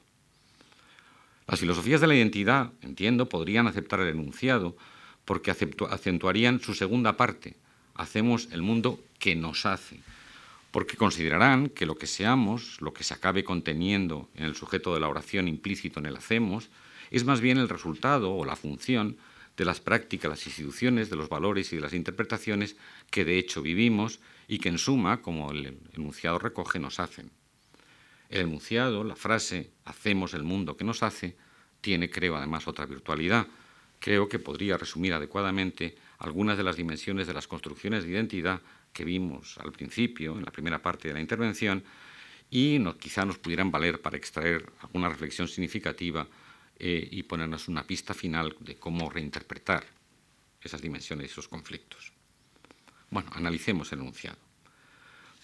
Las filosofías de la identidad, entiendo, podrían aceptar el enunciado porque acentuarían su segunda parte, hacemos el mundo que nos hace, porque considerarán que lo que seamos, lo que se acabe conteniendo en el sujeto de la oración implícito en el hacemos, es más bien el resultado o la función de las prácticas, las instituciones, de los valores y de las interpretaciones que de hecho vivimos y que en suma, como el enunciado recoge, nos hacen. El enunciado, la frase hacemos el mundo que nos hace, tiene, creo, además otra virtualidad. Creo que podría resumir adecuadamente algunas de las dimensiones de las construcciones de identidad que vimos al principio, en la primera parte de la intervención, y quizá nos pudieran valer para extraer alguna reflexión significativa eh, y ponernos una pista final de cómo reinterpretar esas dimensiones y esos conflictos. Bueno, analicemos el enunciado.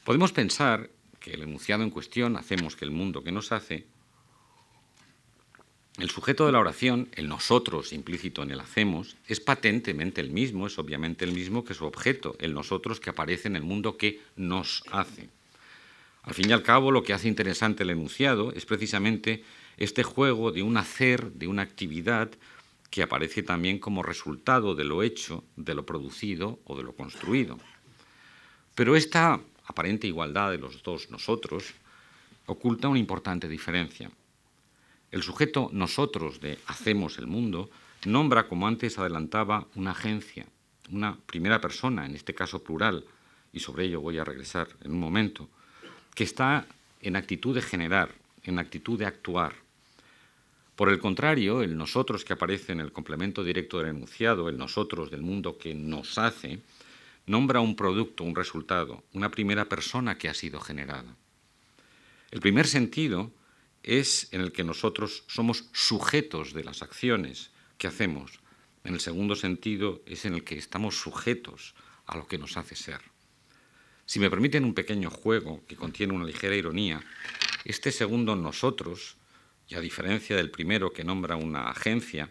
Podemos pensar que el enunciado en cuestión, hacemos que el mundo que nos hace, el sujeto de la oración, el nosotros implícito en el hacemos, es patentemente el mismo, es obviamente el mismo que su objeto, el nosotros que aparece en el mundo que nos hace. Al fin y al cabo, lo que hace interesante el enunciado es precisamente este juego de un hacer, de una actividad que aparece también como resultado de lo hecho, de lo producido o de lo construido. Pero esta aparente igualdad de los dos nosotros oculta una importante diferencia. El sujeto nosotros de hacemos el mundo nombra, como antes adelantaba, una agencia, una primera persona, en este caso plural, y sobre ello voy a regresar en un momento, que está en actitud de generar, en actitud de actuar. Por el contrario, el nosotros que aparece en el complemento directo del enunciado, el nosotros del mundo que nos hace, nombra un producto, un resultado, una primera persona que ha sido generada. El primer sentido es en el que nosotros somos sujetos de las acciones que hacemos. En el segundo sentido es en el que estamos sujetos a lo que nos hace ser. Si me permiten un pequeño juego que contiene una ligera ironía, este segundo nosotros, y a diferencia del primero que nombra una agencia,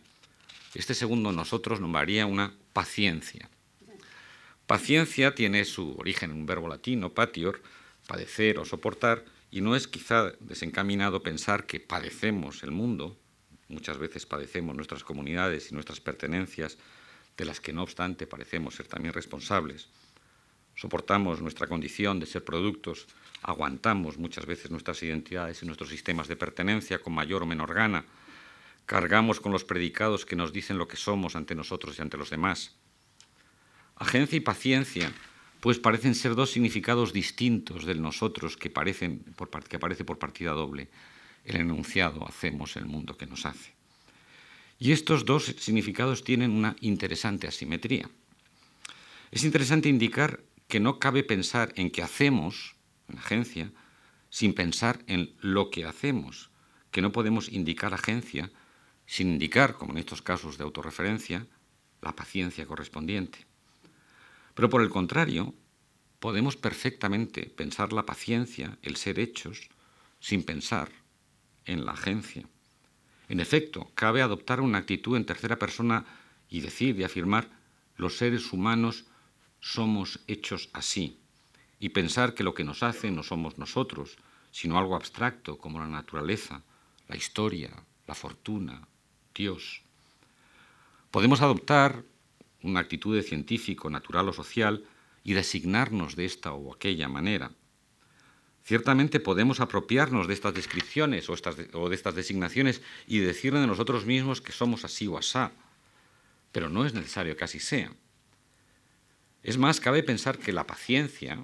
este segundo nosotros nombraría una paciencia. Paciencia tiene su origen en un verbo latino, patior, padecer o soportar, y no es quizá desencaminado pensar que padecemos el mundo, muchas veces padecemos nuestras comunidades y nuestras pertenencias, de las que no obstante parecemos ser también responsables. Soportamos nuestra condición de ser productos, aguantamos muchas veces nuestras identidades y nuestros sistemas de pertenencia con mayor o menor gana, cargamos con los predicados que nos dicen lo que somos ante nosotros y ante los demás. Agencia y paciencia, pues parecen ser dos significados distintos del nosotros que, parecen que aparece por partida doble. El enunciado hacemos el mundo que nos hace. Y estos dos significados tienen una interesante asimetría. Es interesante indicar que no cabe pensar en que hacemos, en agencia, sin pensar en lo que hacemos, que no podemos indicar agencia sin indicar, como en estos casos de autorreferencia, la paciencia correspondiente. Pero por el contrario, podemos perfectamente pensar la paciencia, el ser hechos, sin pensar en la agencia. En efecto, cabe adoptar una actitud en tercera persona y decir y afirmar los seres humanos somos hechos así, y pensar que lo que nos hace no somos nosotros, sino algo abstracto como la naturaleza, la historia, la fortuna, Dios. Podemos adoptar una actitud de científico, natural o social y designarnos de esta o aquella manera. Ciertamente podemos apropiarnos de estas descripciones o, de estas designaciones y decir de nosotros mismos que somos así o asá, pero no es necesario que así sea. Es más, cabe pensar que la paciencia,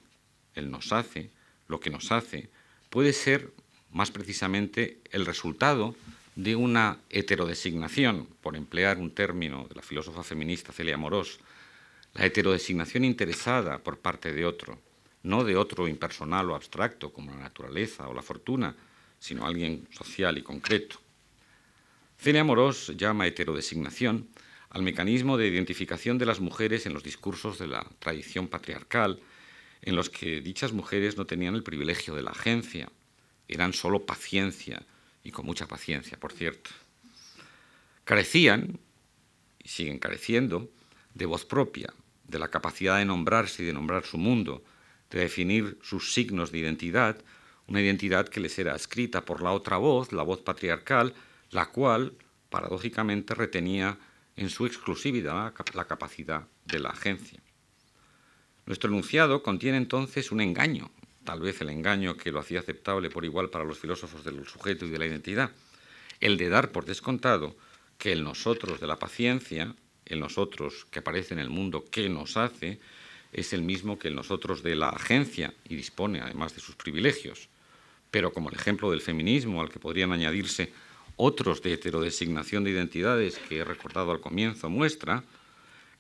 el nos hace, lo que nos hace, puede ser más precisamente el resultado de una heterodesignación, por emplear un término de la filósofa feminista Celia Morós, la heterodesignación interesada por parte de otro, no de otro impersonal o abstracto como la naturaleza o la fortuna, sino alguien social y concreto. Celia Morós llama heterodesignación al mecanismo de identificación de las mujeres en los discursos de la tradición patriarcal, en los que dichas mujeres no tenían el privilegio de la agencia, eran solo paciencia, y con mucha paciencia, por cierto. Carecían, y siguen careciendo, de voz propia, de la capacidad de nombrarse y de nombrar su mundo, de definir sus signos de identidad, una identidad que les era escrita por la otra voz, la voz patriarcal, la cual, paradójicamente, retenía en su exclusividad la capacidad de la agencia. Nuestro enunciado contiene entonces un engaño, tal vez el engaño que lo hacía aceptable por igual para los filósofos del sujeto y de la identidad, el de dar por descontado que el nosotros de la paciencia, el nosotros que aparece en el mundo que nos hace, es el mismo que el nosotros de la agencia y dispone además de sus privilegios. Pero como el ejemplo del feminismo, al que podrían añadirse otros de heterodesignación de identidades que he recordado al comienzo, muestra,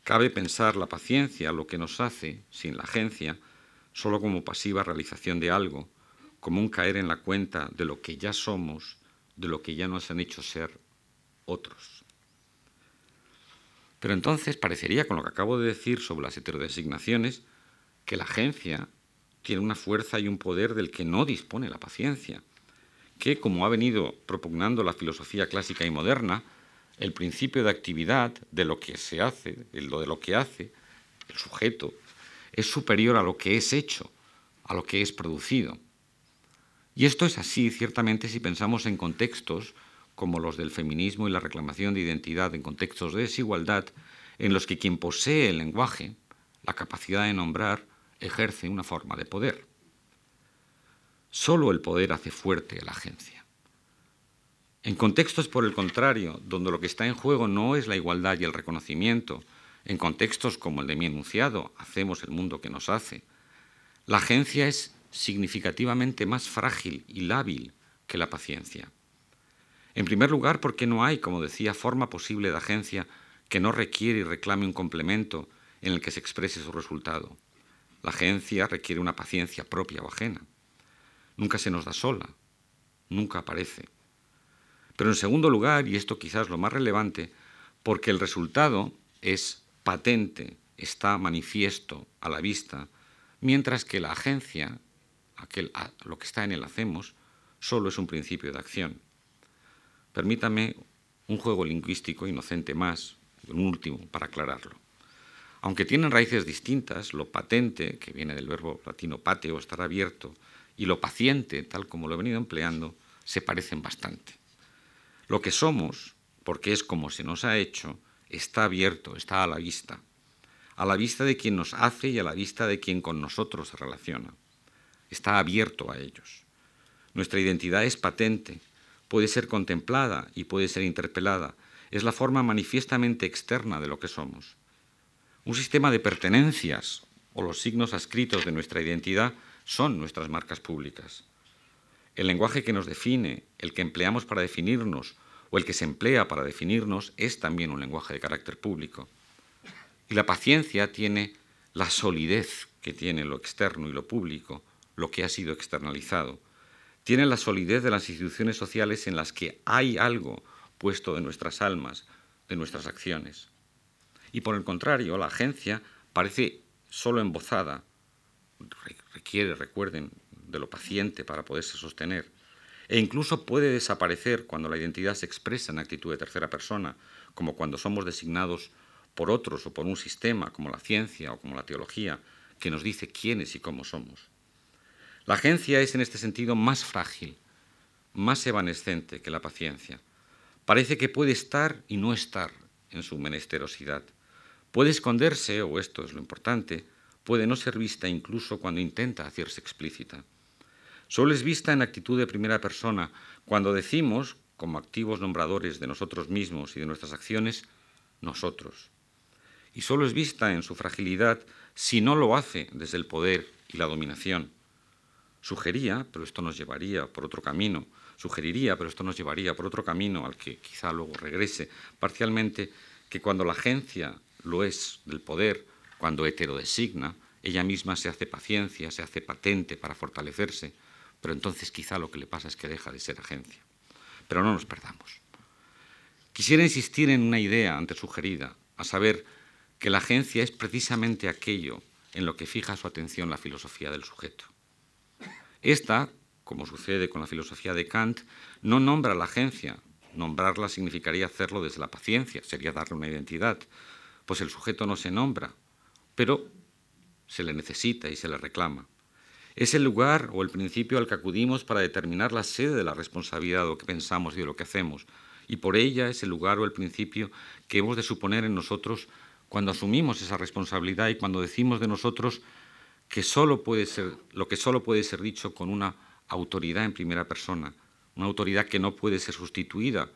cabe pensar la paciencia, lo que nos hace, sin la agencia, solo como pasiva realización de algo, como un caer en la cuenta de lo que ya somos, de lo que ya nos han hecho ser otros. Pero entonces parecería, con lo que acabo de decir sobre las heterodesignaciones, que la agencia tiene una fuerza y un poder del que no dispone la paciencia, que, como ha venido propugnando la filosofía clásica y moderna, el principio de actividad de lo que se hace, lo de lo que hace, el sujeto, es superior a lo que es hecho, a lo que es producido. Y esto es así, ciertamente, si pensamos en contextos como los del feminismo y la reclamación de identidad en contextos de desigualdad, en los que quien posee el lenguaje, la capacidad de nombrar, ejerce una forma de poder. Solo el poder hace fuerte a la agencia. En contextos, por el contrario, donde lo que está en juego no es la igualdad y el reconocimiento, en contextos como el de mi enunciado, hacemos el mundo que nos hace, la agencia es significativamente más frágil y lábil que la paciencia. En primer lugar, porque no hay, como decía, forma posible de agencia que no requiere y reclame un complemento en el que se exprese su resultado. La agencia requiere una paciencia propia o ajena. Nunca se nos da sola, nunca aparece. Pero en segundo lugar, y esto quizás lo más relevante, porque el resultado es patente, está manifiesto a la vista, mientras que la agencia, aquel, lo que está en el hacemos, solo es un principio de acción. Permítame un juego lingüístico inocente más, un último, para aclararlo. Aunque tienen raíces distintas, lo patente, que viene del verbo latino pateo, estar abierto, y lo paciente, tal como lo he venido empleando, se parecen bastante. Lo que somos, porque es como se nos ha hecho, está abierto, está a la vista, a la vista de quien nos hace y a la vista de quien con nosotros se relaciona. Está abierto a ellos. Nuestra identidad es patente, puede ser contemplada y puede ser interpelada. Es la forma manifiestamente externa de lo que somos. Un sistema de pertenencias o los signos adscritos de nuestra identidad son nuestras marcas públicas. El lenguaje que nos define, el que empleamos para definirnos o el que se emplea para definirnos es también un lenguaje de carácter público. Y la paciencia tiene la solidez que tiene lo externo y lo público, lo que ha sido externalizado, tiene la solidez de las instituciones sociales en las que hay algo puesto de nuestras almas, de nuestras acciones. Y por el contrario, la agencia parece solo embozada, requiere, recuerden, de lo paciente para poderse sostener, e incluso puede desaparecer cuando la identidad se expresa en actitud de tercera persona, como cuando somos designados por otros o por un sistema como la ciencia o como la teología, que nos dice quiénes y cómo somos. La agencia es en este sentido más frágil, más evanescente que la paciencia. Parece que puede estar y no estar en su menesterosidad. Puede esconderse, o esto es lo importante, puede no ser vista incluso cuando intenta hacerse explícita. Solo es vista en actitud de primera persona cuando decimos, como activos nombradores de nosotros mismos y de nuestras acciones, nosotros. y solo es vista en su fragilidad si no lo hace desde el poder y la dominación. Sugería, pero esto nos llevaría por otro camino, sugeriría, pero esto nos llevaría por otro camino al que quizá luego regrese, parcialmente, que cuando la agencia lo es del poder, cuando heterodesigna, ella misma se hace paciencia, se hace patente para fortalecerse, pero entonces quizá lo que le pasa es que deja de ser agencia. Pero no nos perdamos. Quisiera insistir en una idea antes sugerida, a saber que la agencia es precisamente aquello en lo que fija su atención la filosofía del sujeto. Esta, como sucede con la filosofía de Kant, no nombra la agencia. Nombrarla significaría hacerlo desde la paciencia, sería darle una identidad, pues el sujeto no se nombra, pero se le necesita y se le reclama. Es el lugar o el principio al que acudimos para determinar la sede de la responsabilidad de lo que pensamos y de lo que hacemos, y por ella es el lugar o el principio que hemos de suponer en nosotros cuando asumimos esa responsabilidad y cuando decimos de nosotros que solo puede ser, lo que solo puede ser dicho con una autoridad en primera persona, una autoridad que no puede ser sustituida,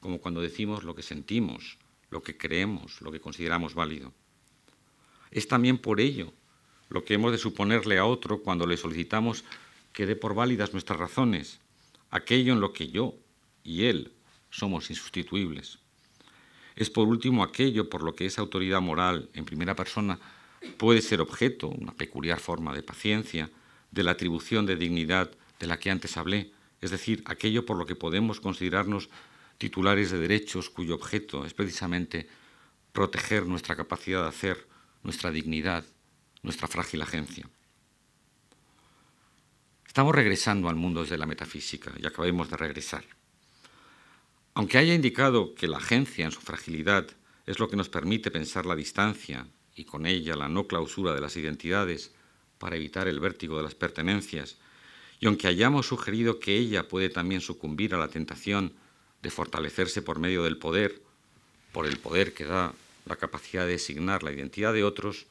como cuando decimos lo que sentimos, lo que creemos, lo que consideramos válido. Es también por ello lo que hemos de suponerle a otro cuando le solicitamos que dé por válidas nuestras razones, aquello en lo que yo y él somos insustituibles. Es por último aquello por lo que esa autoridad moral en primera persona puede ser objeto, una peculiar forma de paciencia, de la atribución de dignidad de la que antes hablé, es decir, aquello por lo que podemos considerarnos titulares de derechos cuyo objeto es precisamente proteger nuestra capacidad de hacer, nuestra dignidad, nuestra frágil agencia. Estamos regresando al mundo desde la metafísica y acabemos de regresar. Aunque haya indicado que la agencia en su fragilidad es lo que nos permite pensar la distancia y con ella la no clausura de las identidades para evitar el vértigo de las pertenencias, y aunque hayamos sugerido que ella puede también sucumbir a la tentación de fortalecerse por medio del poder, por el poder que da la capacidad de designar la identidad de otros,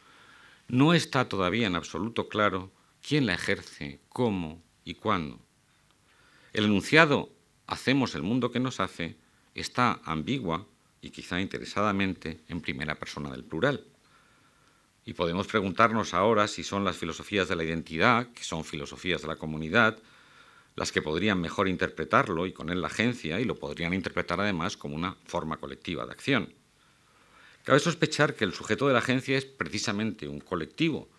no está todavía en absoluto claro quién la ejerce, cómo y cuándo. El enunciado hacemos el mundo que nos hace está ambigua y quizá interesadamente en primera persona del plural. Y podemos preguntarnos ahora si son las filosofías de la identidad, que son filosofías de la comunidad, las que podrían mejor interpretarlo y con él la agencia, y lo podrían interpretar además como una forma colectiva de acción. Cabe sospechar que el sujeto de la agencia es precisamente un colectivo,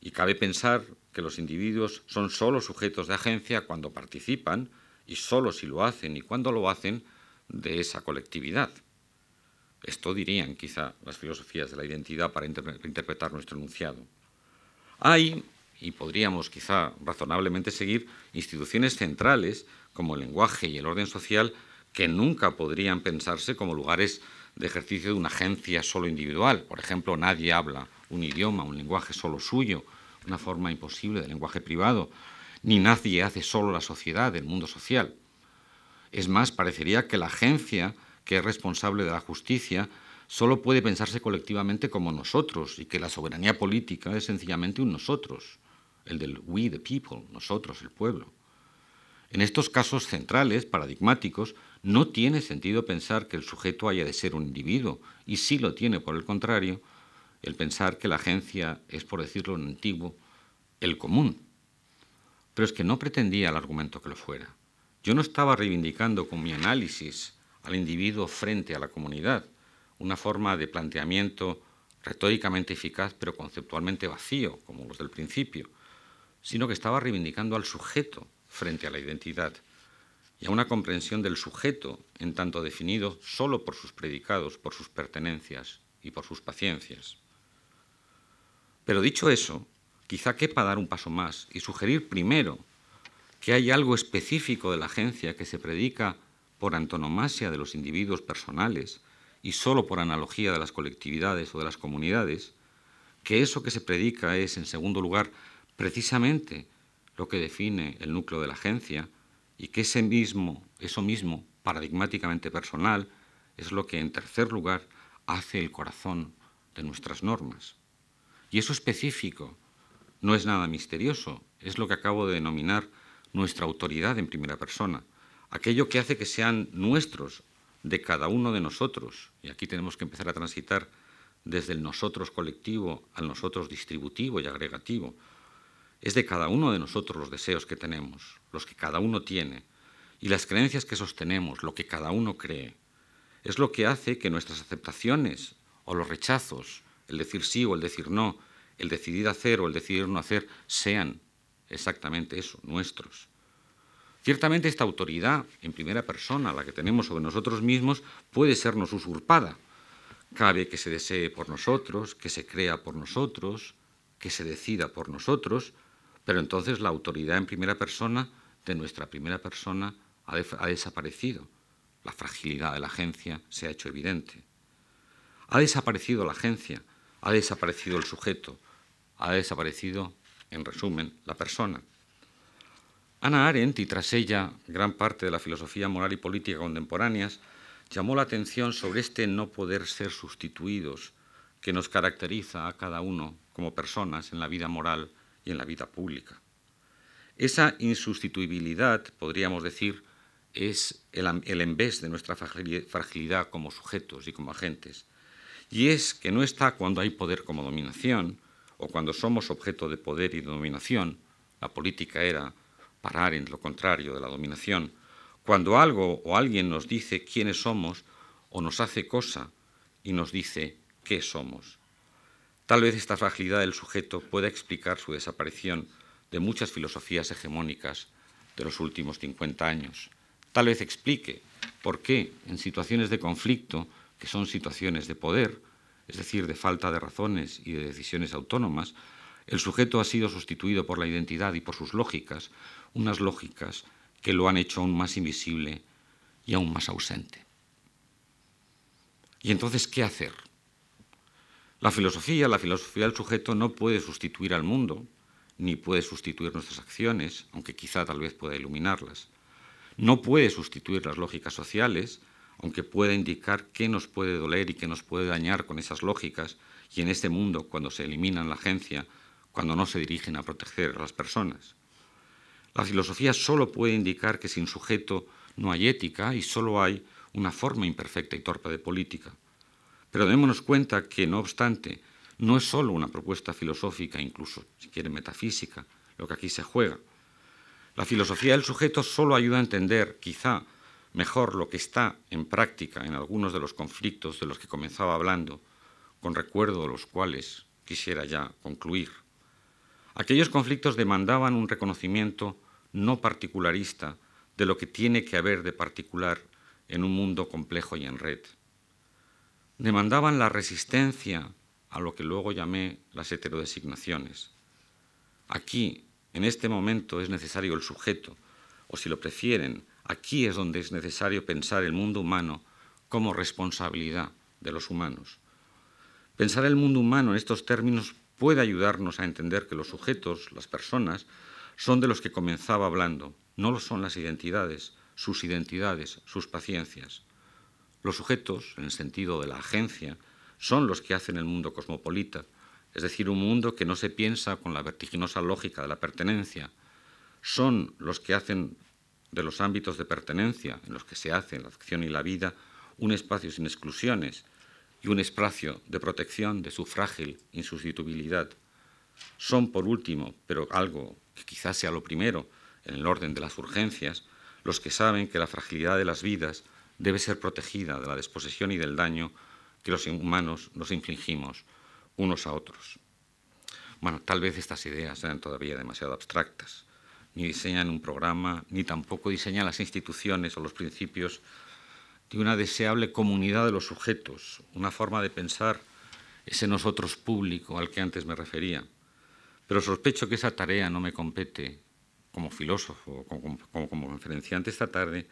y cabe pensar que los individuos son solo sujetos de agencia cuando participan, y solo si lo hacen y cuando lo hacen, de esa colectividad. Esto dirían quizá las filosofías de la identidad para interpretar nuestro enunciado. Hay, y podríamos quizá razonablemente seguir, instituciones centrales como el lenguaje y el orden social que nunca podrían pensarse como lugares de ejercicio de una agencia solo individual. Por ejemplo, nadie habla un idioma, un lenguaje solo suyo, una forma imposible de lenguaje privado, ni nadie hace solo la sociedad, el mundo social. Es más, parecería que la agencia que es responsable de la justicia, solo puede pensarse colectivamente como nosotros y que la soberanía política es sencillamente un nosotros, el del we the people, nosotros, el pueblo. En estos casos centrales, paradigmáticos, no tiene sentido pensar que el sujeto haya de ser un individuo, y sí lo tiene, por el contrario, el pensar que la agencia es, por decirlo en antiguo, el común. Pero es que no pretendía el argumento que lo fuera. Yo no estaba reivindicando con mi análisis al individuo frente a la comunidad, una forma de planteamiento retóricamente eficaz pero conceptualmente vacío, como los del principio, sino que estaba reivindicando al sujeto frente a la identidad y a una comprensión del sujeto en tanto definido solo por sus predicados, por sus pertenencias y por sus paciencias. Pero dicho eso, quizá quepa dar un paso más y sugerir primero que hay algo específico de la agencia que se predica por antonomasia de los individuos personales y solo por analogía de las colectividades o de las comunidades, que eso que se predica es, en segundo lugar, precisamente lo que define el núcleo de la agencia y que ese mismo, eso mismo, paradigmáticamente personal, es lo que, en tercer lugar, hace el corazón de nuestras normas. Y eso específico no es nada misterioso, es lo que acabo de denominar nuestra autoridad en primera persona aquello que hace que sean nuestros, de cada uno de nosotros, y aquí tenemos que empezar a transitar desde el nosotros colectivo al nosotros distributivo y agregativo. Es de cada uno de nosotros los deseos que tenemos, los que cada uno tiene, y las creencias que sostenemos, lo que cada uno cree. Es lo que hace que nuestras aceptaciones o los rechazos, el decir sí o el decir no, el decidir hacer o el decidir no hacer, sean exactamente eso, nuestros. Ciertamente esta autoridad en primera persona, la que tenemos sobre nosotros mismos, puede sernos usurpada. Cabe que se desee por nosotros, que se crea por nosotros, que se decida por nosotros, pero entonces la autoridad en primera persona de nuestra primera persona ha, desaparecido. La fragilidad de la agencia se ha hecho evidente. Ha desaparecido la agencia, ha desaparecido el sujeto, ha desaparecido, en resumen, la persona. Ana Arendt, y tras ella gran parte de la filosofía moral y política contemporáneas, llamó la atención sobre este no poder ser sustituidos que nos caracteriza a cada uno como personas en la vida moral y en la vida pública. Esa insustituibilidad, podríamos decir, es el, el de nuestra fragilidad como sujetos y como agentes. Y es que no está cuando hay poder como dominación o cuando somos objeto de poder y dominación. La política era parar en lo contrario de la dominación, cuando algo o alguien nos dice quiénes somos o nos hace cosa y nos dice qué somos. Tal vez esta fragilidad del sujeto pueda explicar su desaparición de muchas filosofías hegemónicas de los últimos 50 años. Tal vez explique por qué en situaciones de conflicto, que son situaciones de poder, es decir, de falta de razones y de decisiones autónomas, el sujeto ha sido sustituido por la identidad y por sus lógicas, unas lógicas que lo han hecho aún más invisible y aún más ausente. ¿Y entonces qué hacer? La filosofía, la filosofía del sujeto no puede sustituir al mundo, ni puede sustituir nuestras acciones, aunque quizá tal vez pueda iluminarlas. No puede sustituir las lógicas sociales, aunque pueda indicar qué nos puede doler y qué nos puede dañar con esas lógicas, y en este mundo, cuando se eliminan la agencia, cuando no se dirigen a proteger a las personas. La filosofía solo puede indicar que sin sujeto no hay ética y solo hay una forma imperfecta y torpe de política. Pero démonos cuenta que, no obstante, no es solo una propuesta filosófica, incluso, si quiere, metafísica, lo que aquí se juega. La filosofía del sujeto solo ayuda a entender, quizá, mejor lo que está en práctica en algunos de los conflictos de los que comenzaba hablando, con recuerdo de los cuales quisiera ya concluir. Aquellos conflictos demandaban un reconocimiento no particularista de lo que tiene que haber de particular en un mundo complejo y en red. Demandaban la resistencia a lo que luego llamé las heterodesignaciones. Aquí, en este momento, es necesario el sujeto, o si lo prefieren, aquí es donde es necesario pensar el mundo humano como responsabilidad de los humanos. Pensar el mundo humano en estos términos puede ayudarnos a entender que los sujetos, las personas, son de los que comenzaba hablando, no lo son las identidades, sus identidades, sus paciencias. Los sujetos, en el sentido de la agencia, son los que hacen el mundo cosmopolita, es decir, un mundo que no se piensa con la vertiginosa lógica de la pertenencia. Son los que hacen de los ámbitos de pertenencia en los que se hace la acción y la vida un espacio sin exclusiones y un espacio de protección de su frágil insustituibilidad. Son, por último, pero algo que quizás sea lo primero en el orden de las urgencias, los que saben que la fragilidad de las vidas debe ser protegida de la desposesión y del daño que los humanos nos infligimos unos a otros. Bueno, tal vez estas ideas sean todavía demasiado abstractas. Ni diseñan un programa, ni tampoco diseñan las instituciones o los principios de una deseable comunidad de los sujetos, una forma de pensar ese nosotros público al que antes me refería. Pero sospecho que esa tarea no me compete como filósofo, como, como, como conferenciante esta tarde,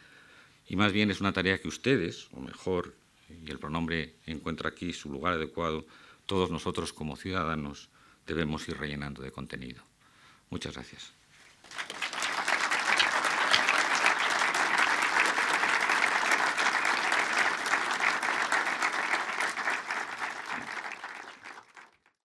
y más bien es una tarea que ustedes, o mejor, y el pronombre encuentra aquí su lugar adecuado, todos nosotros como ciudadanos debemos ir rellenando de contenido. Muchas gracias.